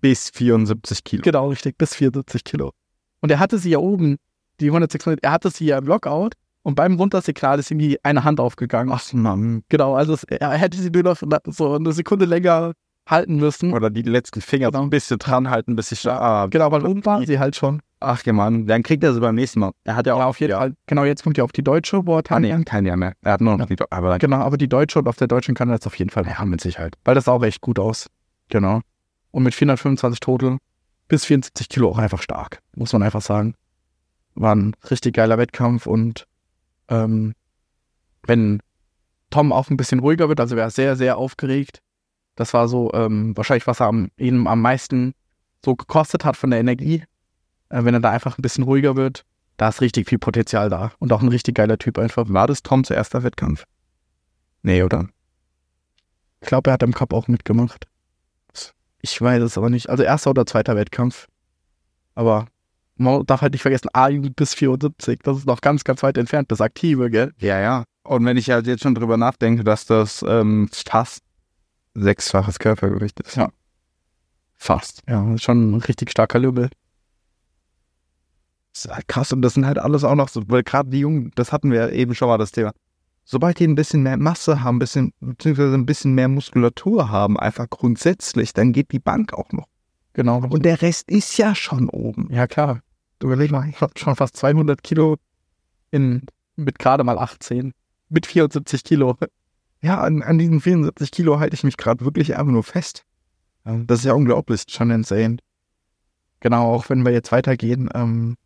Bis 74 Kilo. Genau, richtig, bis 74 Kilo. Und er hatte sie ja oben, die 196, er hatte sie ja im Lockout und beim Runtersignal ist ihm die eine Hand aufgegangen. Ach Mann. Genau, also es, er hätte sie nur noch so eine Sekunde länger halten müssen. Oder die letzten Finger so Genau. ein bisschen dran halten, bis ich ah, Genau, weil oben war sie halt schon. Ach ja, Mann. Dann kriegt er sie beim nächsten Mal. Er hat ja auch Ja, auf jeden Fall. Genau, jetzt kommt ja auf die deutsche, wo er Ah, nee, kein Jahr mehr. Er hat nur noch die, aber Genau, aber die deutsche und auf der deutschen kann er jetzt auf jeden Fall ja, mit Sicherheit. Weil das sah auch echt gut aus. Genau. Und mit 425 Total bis 74 Kilo auch einfach stark, muss man einfach sagen. War ein richtig geiler Wettkampf und ähm, wenn Tom auch ein bisschen ruhiger wird, also er war sehr, sehr aufgeregt. Das war so ähm, wahrscheinlich, was er am, ihm am meisten so gekostet hat von der Energie. Äh, wenn er da einfach ein bisschen ruhiger wird, da ist richtig viel Potenzial da. Und auch ein richtig geiler Typ einfach. War das Toms erster Wettkampf? Nee, oder? Ich glaube, er hat im Cup auch mitgemacht. Ich weiß es aber nicht. Also erster oder zweiter Wettkampf. Aber man darf halt nicht vergessen, A-Jugend bis 74. Das ist noch ganz, ganz weit entfernt, das Aktive, gell? Ja, ja. Und wenn ich halt jetzt schon drüber nachdenke, dass das ähm, fast sechsfaches Körpergewicht ist. Ja. Fast. Ja, schon ein richtig starker. Das ist halt krass. Und das sind halt alles auch noch so, weil gerade die Jungen, das hatten wir eben schon mal das Thema. Sobald die ein bisschen mehr Masse haben, ein bisschen, beziehungsweise ein bisschen mehr Muskulatur haben, einfach grundsätzlich, dann geht die Bank auch noch. Genau. Und der Rest ist ja schon oben. ja, klar. Du überleg mal, schon fast 200 Kilo in, mit gerade mal 18. Mit 74 Kilo. Ja, an, an diesen 74 Kilo halte ich mich gerade wirklich einfach nur fest. Das ist ja unglaublich. Schon insane. Genau, auch wenn wir jetzt weitergehen, ähm,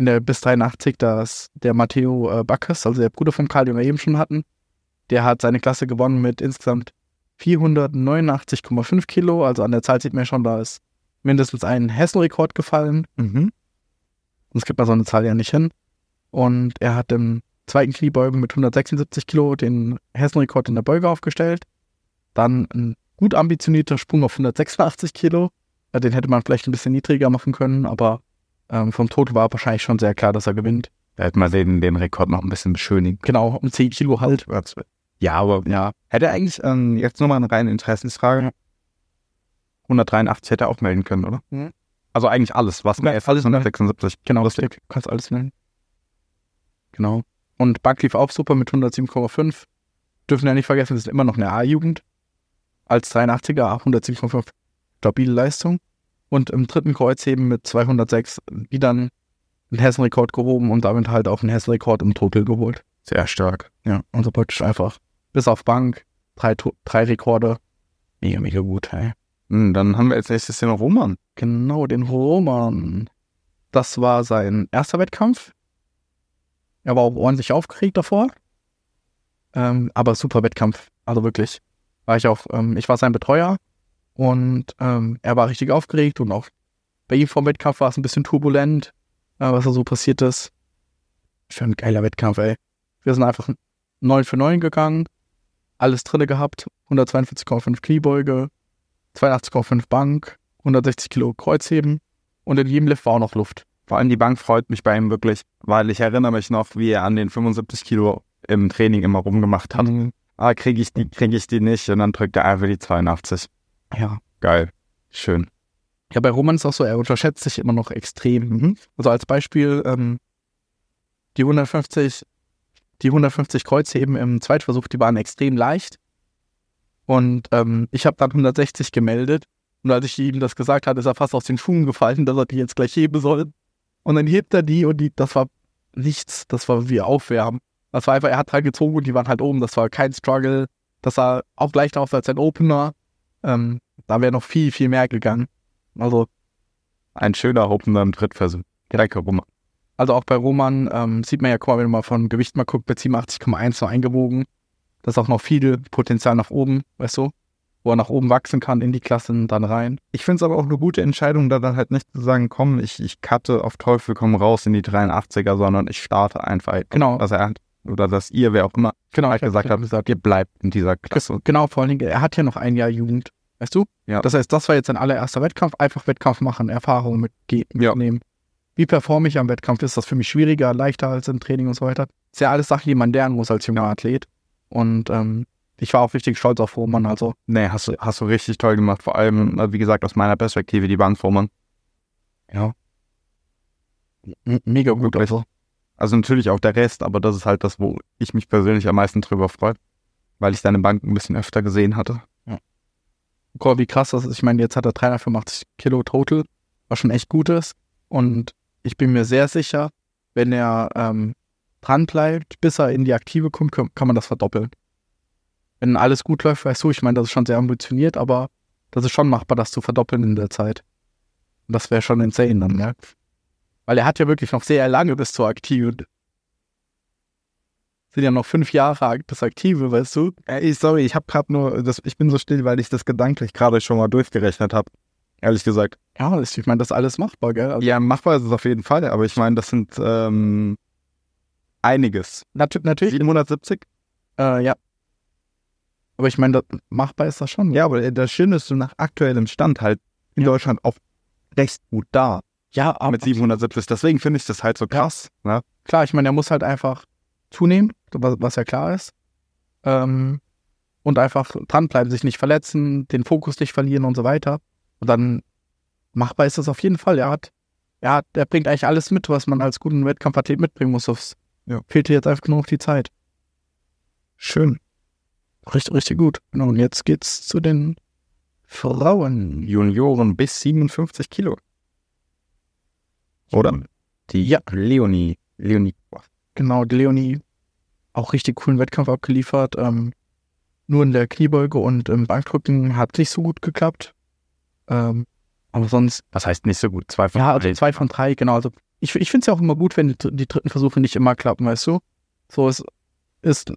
in der bis 83, da ist der Matteo äh, Backes, also der Bruder von Karl, den wir eben schon hatten, der hat seine Klasse gewonnen mit insgesamt 489,5 Kilo. Also an der Zahl sieht man schon, da ist mindestens ein Hessenrekord gefallen. Mhm. Sonst gibt man so eine Zahl ja nicht hin. Und er hat im zweiten Kniebeugen mit 176 Kilo den Hessenrekord in der Beuge aufgestellt. Dann ein gut ambitionierter Sprung auf 186 Kilo. Ja, den hätte man vielleicht ein bisschen niedriger machen können, aber ähm, vom Total war wahrscheinlich schon sehr klar, dass er gewinnt. Da hätte man den, den Rekord noch ein bisschen beschönigen. Genau, um 10 Kilo halt. Ja, aber Ja, hätte er eigentlich, ähm, jetzt nur mal eine reine Interessensfrage. 183 hätte er auch melden können, oder? Mhm. Also eigentlich alles, was mehr ist als 176. genau, richtig. Kannst alles nennen. Genau. Und Bank lief auch super mit 107,5. Dürfen ja nicht vergessen, wir sind immer noch eine A-Jugend. Als 83er, 107,5. Stabile Leistung. Und im dritten Kreuzheben mit 206 wieder einen Hessenrekord gehoben und damit halt auch einen Hessenrekord im Total geholt. Sehr stark. Ja, also praktisch einfach bis auf Bank drei, drei Rekorde. Mega, mega gut, hey. Hm, dann haben wir als nächstes noch Roman. Genau, den Roman. Das war sein erster Wettkampf. Er war auch ordentlich aufgeregt davor. Ähm, aber super Wettkampf. Also wirklich. War ich auch, ähm, ich war sein Betreuer und ähm, er war richtig aufgeregt und auch bei ihm vom Wettkampf war es ein bisschen turbulent, äh, was da so passiert ist. Für ein geiler Wettkampf, ey. Wir sind einfach 9 für 9 gegangen, alles drinne gehabt, 142,5 Kniebeuge, 82,5 Bank, 160 Kilo Kreuzheben und in jedem Lift war auch noch Luft. Vor allem die Bank freut mich bei ihm wirklich, weil ich erinnere mich noch, wie er an den 75 Kilo im Training immer rumgemacht hat. Mhm. Ah, kriege ich die, kriege ich die nicht und dann drückt er einfach die 82. Ja. Geil. Schön. Ja, bei Roman ist auch so, er unterschätzt sich immer noch extrem. Mhm. Also als Beispiel, ähm, die 150, die 150 Kreuzheben im Zweitversuch, die waren extrem leicht. Und ähm, ich habe dann 160 gemeldet. Und als ich ihm das gesagt hatte, ist er fast aus den Schuhen gefallen, dass er die jetzt gleich heben soll. Und dann hebt er die und die, das war nichts, das war wie Aufwärmen. Das war einfach, er hat halt gezogen und die waren halt oben, das war kein Struggle. Das sah auch leichter aus als ein Opener. Ähm, da wäre noch viel, viel mehr gegangen. Also, Ein schöner Opener im Drittversuch. Direkt rum. also auch bei Roman ähm, sieht man ja, guck mal, wenn man von Gewicht mal guckt, bei 87,1 noch eingewogen. Das ist auch noch viel Potenzial nach oben, weißt du? Wo er nach oben wachsen kann in die Klassen dann rein. Ich finde es aber auch eine gute Entscheidung, da dann halt nicht zu sagen, komm, ich, ich cutte auf Teufel komm raus in die 83er, sondern ich starte einfach. Genau. Dass er oder dass ihr, wer auch immer, Genau, halt gesagt habt, ihr bleibt in dieser Klasse. Genau, vor allen Dingen, er hat ja noch ein Jahr Jugend, weißt du? Ja. Das heißt, das war jetzt sein allererster Wettkampf, einfach Wettkampf machen, Erfahrung mitge- Ja. mitnehmen. Wie performe ich am Wettkampf? Ist das für mich schwieriger, leichter als im Training und so weiter? Das ist ja alles Sachen, die man lernen muss als junger Athlet. Und ähm, ich war auch richtig stolz auf Roman, also Nee, hast du, hast du richtig toll gemacht. Vor allem, äh, wie gesagt, aus meiner Perspektive, die Bankformern. ja. M mega gut. Wirklich. Also. Also natürlich auch der Rest, aber das ist halt das, wo ich mich persönlich am meisten drüber freue. Weil ich deine Bank ein bisschen öfter gesehen hatte. Guck mal, wie krass das ist. Ich meine, jetzt hat er 385 Kilo Total, was schon echt gut ist. Und ich bin mir sehr sicher, wenn er ähm, dran bleibt, bis er in die Aktive kommt, kann, kann man das verdoppeln. Wenn alles gut läuft, weißt du, ich meine, das ist schon sehr ambitioniert, aber das ist schon machbar, das zu verdoppeln in der Zeit. Und das wäre schon insane dann, ja. Weil er hat ja wirklich noch sehr lange bis zur Aktive. Sind ja noch fünf Jahre bis Aktive, weißt du? Ey, sorry, ich habe gerade nur, das, ich bin so still, weil ich das gedanklich gerade schon mal durchgerechnet habe. Ehrlich gesagt. Ja, das, ich meine, das ist alles machbar, gell? Also, Ja, machbar ist es auf jeden Fall, aber ich meine, das sind ähm, einiges. nat natürlich. 770? Äh, ja. Aber ich meine, machbar ist das schon. Ja, aber das Schöne ist, du nach aktuellem Stand halt in Ja. Deutschland auch recht gut da ja aber mit 770. Deswegen finde ich das halt so krass. Ne? klar, ich meine, er muss halt einfach zunehmen, was, ja klar ist. Ähm, und einfach dranbleiben, sich nicht verletzen, den Fokus nicht verlieren und so weiter. Und dann machbar ist das auf jeden Fall. Er hat, er hat, er bringt eigentlich alles mit, was man als guten Wettkampfathlet mitbringen muss. Es Ja. fehlt dir jetzt einfach nur noch die Zeit. Schön. Richtig, richtig gut. Genau, und jetzt geht's zu den Frauen. Junioren bis 57 Kilo. Oder? Die Ja. Leonie. Leonie. Genau, die Leonie auch richtig coolen Wettkampf abgeliefert. Ähm, nur in der Kniebeuge und im Bankdrücken hat nicht so gut geklappt. Ähm, aber sonst, Was heißt nicht so gut? Zwei von ja, also drei. zwei von drei, genau. Also ich, ich finde es ja auch immer gut, wenn die, die dritten Versuche nicht immer klappen, weißt du? So, es ist,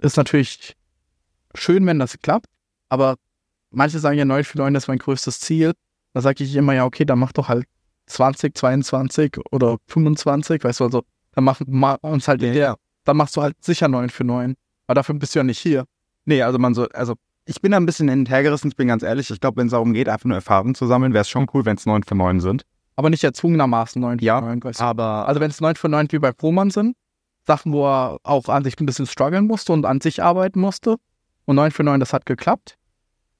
ist natürlich schön, wenn das klappt, aber manche sagen ja 9 für 9 ist mein größtes Ziel. Da sage ich immer, ja, okay, dann mach doch halt 20, 22 oder 25, weißt du, also dann machen wir uns halt Ja, der, dann machst du halt sicher 9 für 9. Aber dafür bist du ja nicht hier. Nee, also man so, also ich bin da ein bisschen hin und hergerissen, ich bin ganz ehrlich. Ich glaube, wenn es darum geht, einfach nur Erfahrung zu sammeln, wäre es schon cool, wenn es 9 für 9 sind. Aber nicht erzwungenermaßen 9 Ja, für 9, weißt du. Aber Also wenn es 9 für 9 wie bei Proman sind, Sachen, wo er auch an sich ein bisschen strugglen musste und an sich arbeiten musste. Und 9 für 9, das hat geklappt.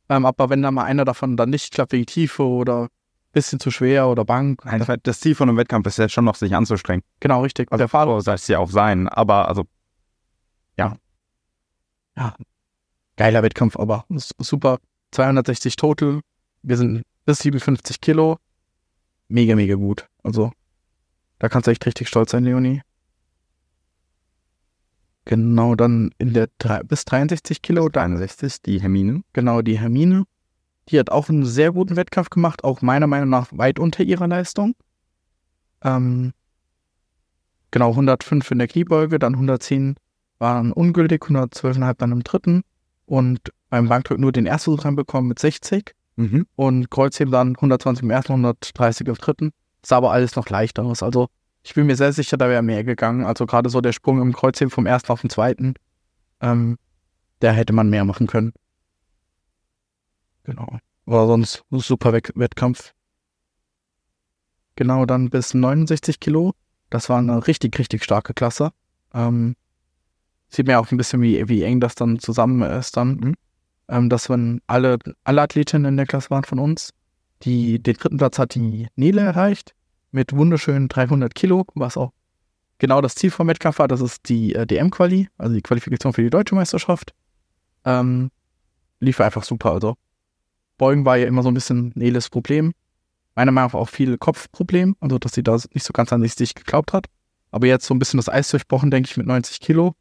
Ähm, aber wenn da mal einer davon dann nicht klappt, wegen Tiefe oder bisschen zu schwer oder Bank. Nein, das Ziel von einem Wettkampf ist ja schon noch, sich anzustrengen. Genau, richtig. Also der Fahrer soll es ja auch sein. Aber also, geiler Wettkampf, aber super. 260 total. Wir sind bis 57 Kilo. Mega, mega gut. Also, da kannst du echt richtig stolz sein, Leonie. Genau, dann in der drei, bis 63 Kilo, da 61, die Hermine. genau die Hermine. Die hat auch einen sehr guten Wettkampf gemacht, auch meiner Meinung nach weit unter ihrer Leistung. Ähm, genau, 105 in der Kniebeuge, dann 110 waren ungültig, 112,5 dann im dritten und beim Bankdrücken nur den ersten Versuch bekommen mit 60 Mhm. und Kreuzheben dann 120 im ersten, 130 im dritten. Sah aber alles noch leichter aus. Also ich bin mir sehr sicher, da wäre mehr gegangen. Also gerade so der Sprung im Kreuzheben vom ersten auf den zweiten, ähm, da hätte man mehr machen können. Genau. War sonst ein super Wett- Wettkampf. Genau, dann bis 69 Kilo. Das war eine richtig, richtig starke Klasse. Ähm, sieht man ja auch ein bisschen, wie, wie eng das dann zusammen ist dann. Mhm. Ähm, dass wenn alle, alle Athletinnen in der Klasse waren von uns. Die, den dritten Platz hat die Nele erreicht mit wunderschönen 300 Kilo, was auch genau das Ziel vom Wettkampf war. Das ist die äh, DM-Quali, also die Qualifikation für die Deutsche Meisterschaft. Ähm, lief einfach super. Also Beugen war ja immer so ein bisschen Neles Problem. Meiner Meinung nach auch viel Kopfproblem, also dass sie da nicht so ganz an sich geglaubt hat. Aber jetzt so ein bisschen das Eis durchbrochen, denke ich, mit 90 Kilo,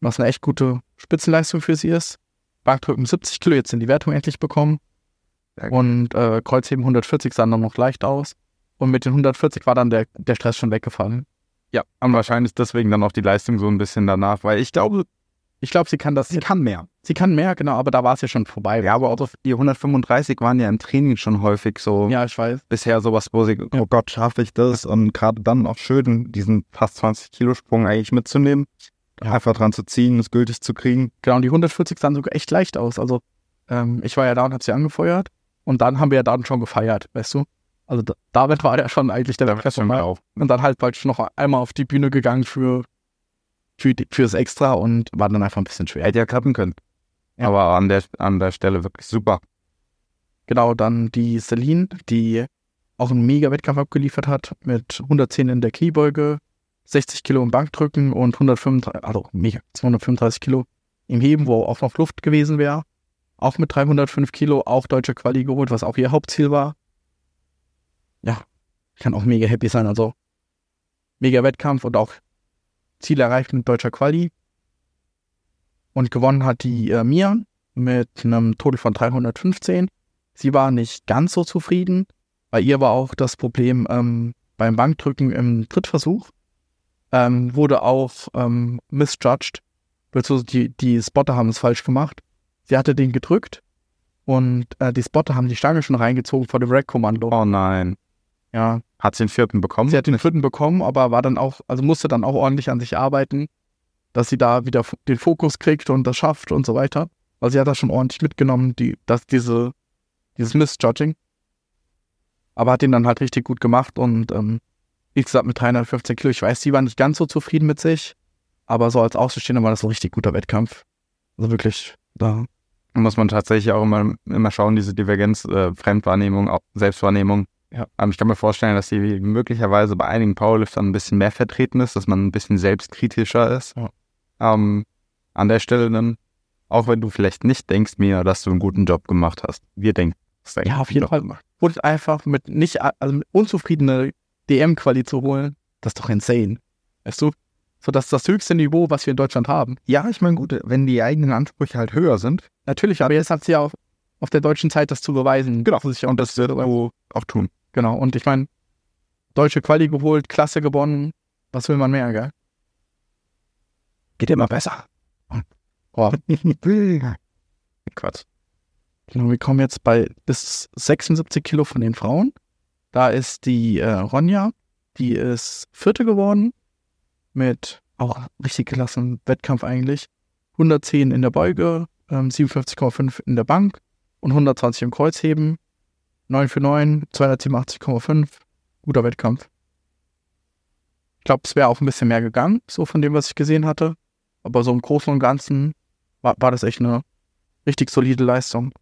was eine echt gute Spitzenleistung für sie ist. Bankdrücken 70 Kilo, jetzt in die Wertung endlich bekommen. Und äh, Kreuzheben 140 sahen dann noch leicht aus. Und mit den 140 war dann der, der Stress schon weggefallen. Ja, und wahrscheinlich deswegen dann auch die Leistung so ein bisschen danach, weil ich glaube, Ich glaube, sie kann das. sie kann mehr. Sie kann mehr, genau, aber da war es ja schon vorbei. Ja, aber auch die 135 waren ja im Training schon häufig so Ja, ich weiß. bisher sowas, wo sie, oh Gott, schaffe ich das? Und gerade dann auch schön, diesen fast 20 Kilo Sprung eigentlich mitzunehmen, Ja. einfach dran zu ziehen, es gültig zu kriegen. Genau, und die 140 sahen sogar echt leicht aus. Also, ähm, ich war ja da und hab sie angefeuert. Und dann haben wir ja dann schon gefeiert, weißt du? Also, da, damit war ja schon eigentlich der vorbei. auch. Und dann halt praktisch noch einmal auf die Bühne gegangen für, für fürs Extra und war dann einfach ein bisschen schwer. Hätte ja klappen können. Ja. Aber an der, an der Stelle wirklich super. Genau, dann die Celine, die auch einen mega Wettkampf abgeliefert hat mit 110 in der Kniebeuge, 60 Kilo im Bankdrücken und 135, also mega, 235 Kilo im Heben, wo auch noch Luft gewesen wäre. Auch mit 305 Kilo, auch deutsche Quali geholt, was auch ihr Hauptziel war. Ja, ich kann auch mega happy sein. Also mega Wettkampf und auch Ziel erreicht mit deutscher Quali. Und gewonnen hat die äh, Mia mit einem Total von 315. Sie war nicht ganz so zufrieden. Bei ihr war auch das Problem ähm, beim Bankdrücken im Drittversuch. Ähm, wurde auch ähm, misjudged. Beziehungsweise die, die Spotter haben es falsch gemacht. Sie hatte den gedrückt und äh, die Spotter haben die Stange schon reingezogen vor dem Rack-Kommando. Oh nein. Ja, Hat sie den vierten bekommen? sie hat den vierten bekommen, aber war dann auch, also musste dann auch ordentlich an sich arbeiten, dass sie da wieder den Fokus kriegt und das schafft und so weiter. Weil sie hat das schon ordentlich mitgenommen, die, dass diese, dieses Misjudging. Aber hat den dann halt richtig gut gemacht und ähm, wie gesagt mit 315 Kilo. Ich weiß, sie war nicht ganz so zufrieden mit sich, aber so als Außenstehender war das ein richtig guter Wettkampf. Also wirklich, da. muss man tatsächlich auch immer, immer schauen, diese Divergenz, äh, Fremdwahrnehmung, Selbstwahrnehmung. Ja. Ähm, ich kann mir vorstellen, dass die möglicherweise bei einigen Powerliftern ein bisschen mehr vertreten ist, dass man ein bisschen selbstkritischer ist. Ja. Ähm, an der Stelle dann, auch wenn du vielleicht nicht denkst, Mia, dass du einen guten Job gemacht hast. Wir denken. Ja, auf jeden Job Fall. gemacht Wurde einfach mit nicht, also mit unzufriedene DM-Quali zu holen, das ist doch insane. Weißt du? So, das ist das höchste Niveau, was wir in Deutschland haben. Ja, ich meine, gut, wenn die eigenen Ansprüche halt höher sind, Natürlich, aber jetzt hat sie ja auf, auf der deutschen Zeit das zu beweisen. Genau. Auch und das wird du auch tun. Genau. Und ich meine, deutsche Quali geholt, Klasse gewonnen. Was will man mehr, gell? Geht immer besser. Boah. [laughs] [laughs] Quatsch. Genau, wir kommen jetzt bei bis 76 Kilo von den Frauen. Da ist die äh, Ronja, die ist Vierte geworden mit auch richtig gelassen Wettkampf eigentlich. 110 in der Beuge, ähm, 57,5 in der Bank und 120 im Kreuzheben. 9 für 9, 287,5. Guter Wettkampf. Ich glaube, es wäre auch ein bisschen mehr gegangen, so von dem, was ich gesehen hatte. Aber so im Großen und Ganzen war, war das echt eine richtig solide Leistung.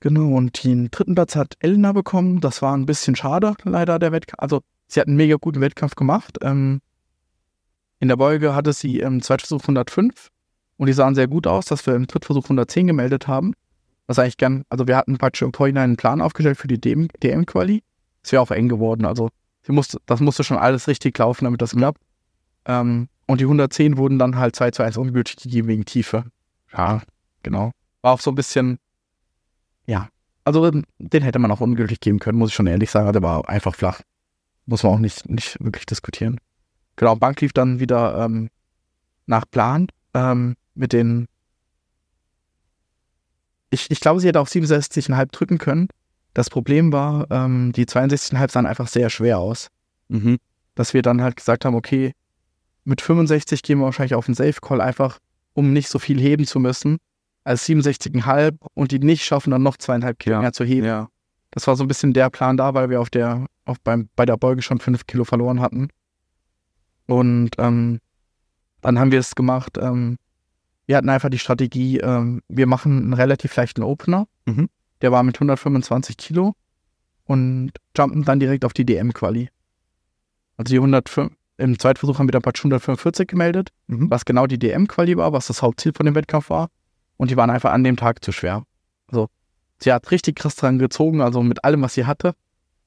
Genau, und den dritten Platz hat Elena bekommen. Das war ein bisschen schade, leider, der Wettkampf. Also, sie hat einen mega guten Wettkampf gemacht. Ähm, in der Beuge hatte sie im Zweitversuch 105 und die sahen sehr gut aus, dass wir im Drittversuch 110 gemeldet haben. Was eigentlich gern, also wir hatten praktisch im Vorhinein einen Plan aufgestellt für die DM DM-Quali. Es wäre auch eng geworden, also musste, das musste schon alles richtig laufen, damit das klappt. Ähm, und die 110 wurden dann halt 2 zu 1 ungültig gegeben wegen Tiefe. Ja, genau. War auch so ein bisschen, ja, also den hätte man auch ungültig geben können, muss ich schon ehrlich sagen. Der war einfach flach. Muss man auch nicht, nicht wirklich diskutieren. Genau, Bank lief dann wieder ähm, nach Plan ähm, mit den. Ich, ich glaube, sie hätte auf 67,5 drücken können. Das Problem war, ähm, die 62,5 sahen einfach sehr schwer aus. Mhm. Dass wir dann halt gesagt haben, okay, mit 65 gehen wir wahrscheinlich auf den Safe Call einfach, um nicht so viel heben zu müssen, als 67,5 und die nicht schaffen, dann noch zweieinhalb Kilo Ja. mehr zu heben. Ja. Das war so ein bisschen der Plan da, weil wir auf der, auf beim, bei der Beuge schon fünf Kilo verloren hatten. Und ähm, dann haben wir es gemacht. Ähm, wir hatten einfach die Strategie, ähm, wir machen einen relativ leichten Opener. Mhm. Der war mit 125 Kilo und jumpen dann direkt auf die DM-Quali. Also die 105, im Zweitversuch haben wir dann praktisch 145 gemeldet, Mhm. was genau die DM-Quali war, was das Hauptziel von dem Wettkampf war. Und die waren einfach an dem Tag zu schwer. Also sie hat richtig krass dran gezogen, also mit allem, was sie hatte.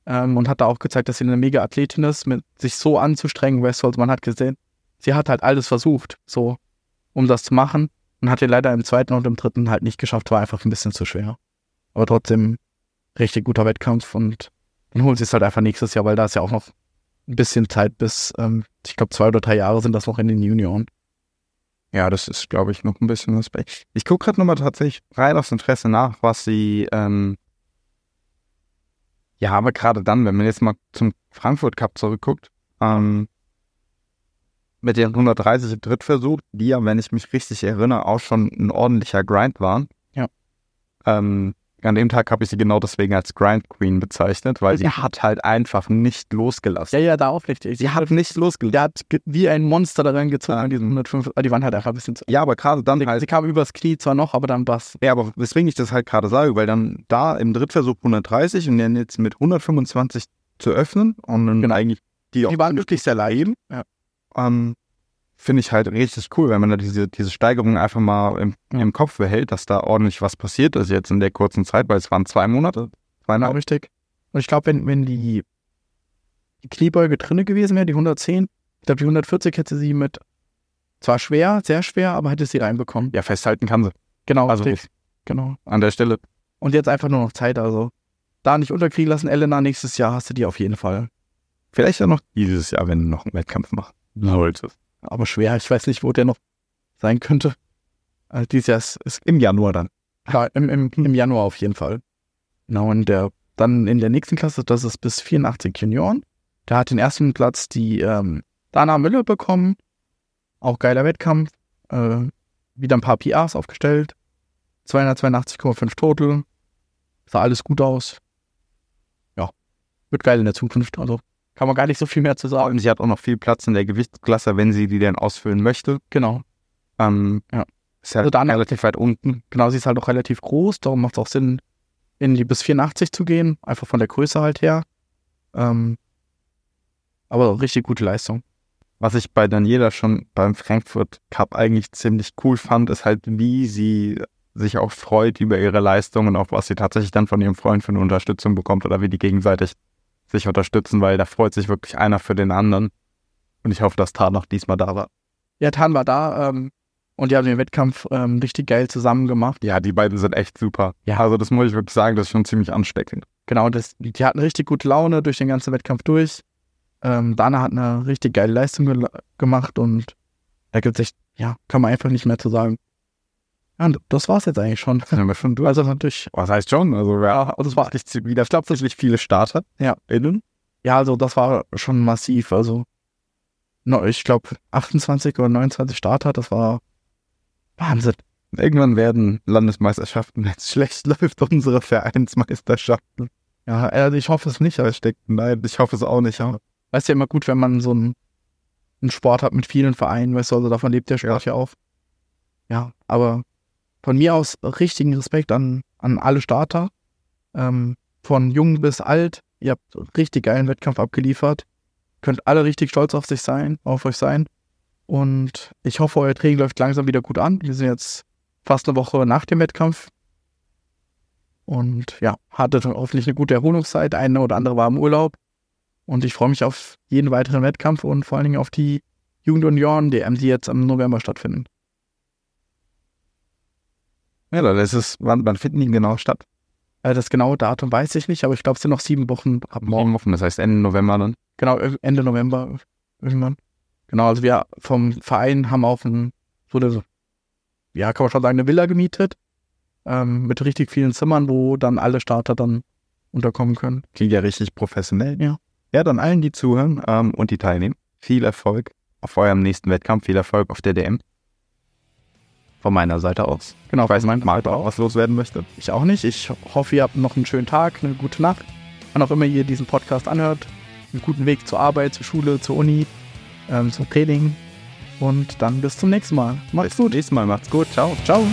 Ähm, und hat da auch gezeigt, dass sie eine mega Athletin ist, mit sich so anzustrengen, weißt du, also man hat gesehen, sie hat halt alles versucht, so, um das zu machen. Und hat ihr leider im zweiten und im dritten halt nicht geschafft, war einfach ein bisschen zu schwer. Aber trotzdem richtig guter Wettkampf und dann holt sie es halt einfach nächstes Jahr, weil da ist ja auch noch ein bisschen Zeit bis, ähm, ich glaube, zwei oder drei Jahre sind das noch in den Junioren. Ja, das ist, glaube ich, noch ein bisschen was bei. Ich gucke gerade nochmal tatsächlich rein aus Interesse nach, was sie, ähm, ja, aber gerade dann, wenn man jetzt mal zum Frankfurt Cup zurückguckt, ähm, mit den 130 im Drittversuch, die ja, wenn ich mich richtig erinnere, auch schon ein ordentlicher Grind waren. Ja. Ähm, an dem Tag habe ich sie genau deswegen als Grind Queen bezeichnet, weil sie Ja. hat halt einfach nicht losgelassen. Ja, ja, da aufrichtig. Sie hat nicht losgelassen. Der hat wie ein Monster daran gezogen Ah. an diesen 105. ah, Die waren halt einfach ein bisschen zu. Ja, aber gerade dann halt Sie kam übers Knie zwar noch, aber dann was. Ja, aber weswegen ich das halt gerade sage, weil dann da im Drittversuch 130 und dann jetzt mit 125 zu öffnen und dann Genau. eigentlich die auch Die waren wirklich sehr leicht. Ja. Ähm, finde ich halt richtig cool, wenn man da diese, diese Steigerung einfach mal im, im Kopf behält, dass da ordentlich was passiert ist jetzt in der kurzen Zeit, weil es waren zwei Monate, Genau, zweieinhalb. richtig. Und ich glaube, wenn, wenn die, die Kniebeuge drinne gewesen wäre, die 110, ich glaube, die 140 hätte sie mit, zwar schwer, sehr schwer, aber hätte sie reinbekommen. Ja, festhalten kann sie. Genau, Also richtig. Genau. an der Stelle. Und jetzt einfach nur noch Zeit, also da nicht unterkriegen lassen, Elena, nächstes Jahr hast du die auf jeden Fall. Vielleicht ja noch dieses Jahr, wenn du noch einen Wettkampf machst. Solltest. Aber schwer, ich weiß nicht, wo der noch sein könnte. Also dieses Jahr ist, ist Im Januar dann. klar, im, im, im Januar auf jeden Fall. Genau, und der, dann in der nächsten Klasse, das ist bis 84 Junioren. Da hat den ersten Platz die ähm, Dana Müller bekommen. Auch geiler Wettkampf. Äh, wieder ein paar PRs aufgestellt. 282,5 Total. Sah alles gut aus. Ja, wird geil in der Zukunft. Also kann man gar nicht so viel mehr zu sagen. sie hat auch noch viel Platz in der Gewichtsklasse, wenn sie die denn ausfüllen möchte. Genau. Ähm, Ja. Ist ja Also dann- relativ weit unten. Genau, sie ist halt auch relativ groß, darum macht es auch Sinn, in die bis 84 zu gehen, einfach von der Größe halt her. Ähm, aber richtig gute Leistung. Was ich bei Daniela schon beim Frankfurt Cup eigentlich ziemlich cool fand, ist halt, wie sie sich auch freut über ihre Leistung und auch was sie tatsächlich dann von ihrem Freund für eine Unterstützung bekommt oder wie die gegenseitig sich unterstützen, weil da freut sich wirklich einer für den anderen. Und ich hoffe, dass Tat noch diesmal da war. Ja, Tan war da ähm, und die haben den Wettkampf ähm, richtig geil zusammen gemacht. Ja, die beiden sind echt super. Ja. Also das muss ich wirklich sagen, das ist schon ziemlich ansteckend. Genau, das, die hatten richtig gute Laune durch den ganzen Wettkampf durch. Ähm, Dana hat eine richtig geile Leistung gel- gemacht und da gibt es echt, ja, kann man einfach nicht mehr zu sagen. Ja, und das war's jetzt eigentlich schon. Sind wir schon durch? Also natürlich, Was heißt schon? Also ja, es war richtig wieder. Ich glaube, tatsächlich viele Starter. Ja. Innen. Ja, also das war schon massiv. Also, no, ich glaube, 28 oder 29 Starter, das war Wahnsinn. Irgendwann werden Landesmeisterschaften, wenn es schlecht [laughs] läuft, unsere Vereinsmeisterschaften. Ja, also ich hoffe es nicht, aber ich Steckt, nein, ich hoffe es auch nicht. Ja. weiß ja immer gut, wenn man so einen, einen Sport hat mit vielen Vereinen, weißt du, also davon lebt der Sport ja, auch. Ja, aber von mir aus richtigen Respekt an, an alle Starter. Ähm, von jung bis alt. Ihr habt richtig geilen Wettkampf abgeliefert. Könnt alle richtig stolz auf sich sein, auf euch sein. Und ich hoffe, euer Training läuft langsam wieder gut an. Wir sind jetzt fast eine Woche nach dem Wettkampf. Und ja, hattet hoffentlich eine gute Erholungszeit. Eine oder andere war im Urlaub. Und ich freue mich auf jeden weiteren Wettkampf und vor allen Dingen auf die Jugend- und Junioren-DM, die jetzt im November stattfinden. Ja, dann ist es, wann, wann finden die genau statt? Äh, das genaue Datum weiß ich nicht, aber ich glaube, es sind noch sieben Wochen ab morgen. Offen, das heißt Ende November dann. Genau, Ende November irgendwann. Genau, also wir vom Verein haben auch ein, so eine, ja, kann man schon sagen, eine Villa gemietet. Ähm, mit richtig vielen Zimmern, wo dann alle Starter dann unterkommen können. Klingt ja richtig professionell. Ja. Ja, dann allen, die zuhören ähm, und die teilnehmen, viel Erfolg auf eurem nächsten Wettkampf, viel Erfolg auf der DM. Von meiner Seite aus. Genau, Ich weiß nicht, Marc auch was loswerden möchte. Ich auch nicht. Ich hoffe, ihr habt noch einen schönen Tag, eine gute Nacht. Wann auch immer ihr diesen Podcast anhört. Einen guten Weg zur Arbeit, zur Schule, zur Uni, ähm, zum Training. Und dann bis zum nächsten Mal. Macht's Bis zum nächsten Mal. Macht's gut. Ciao. Ciao.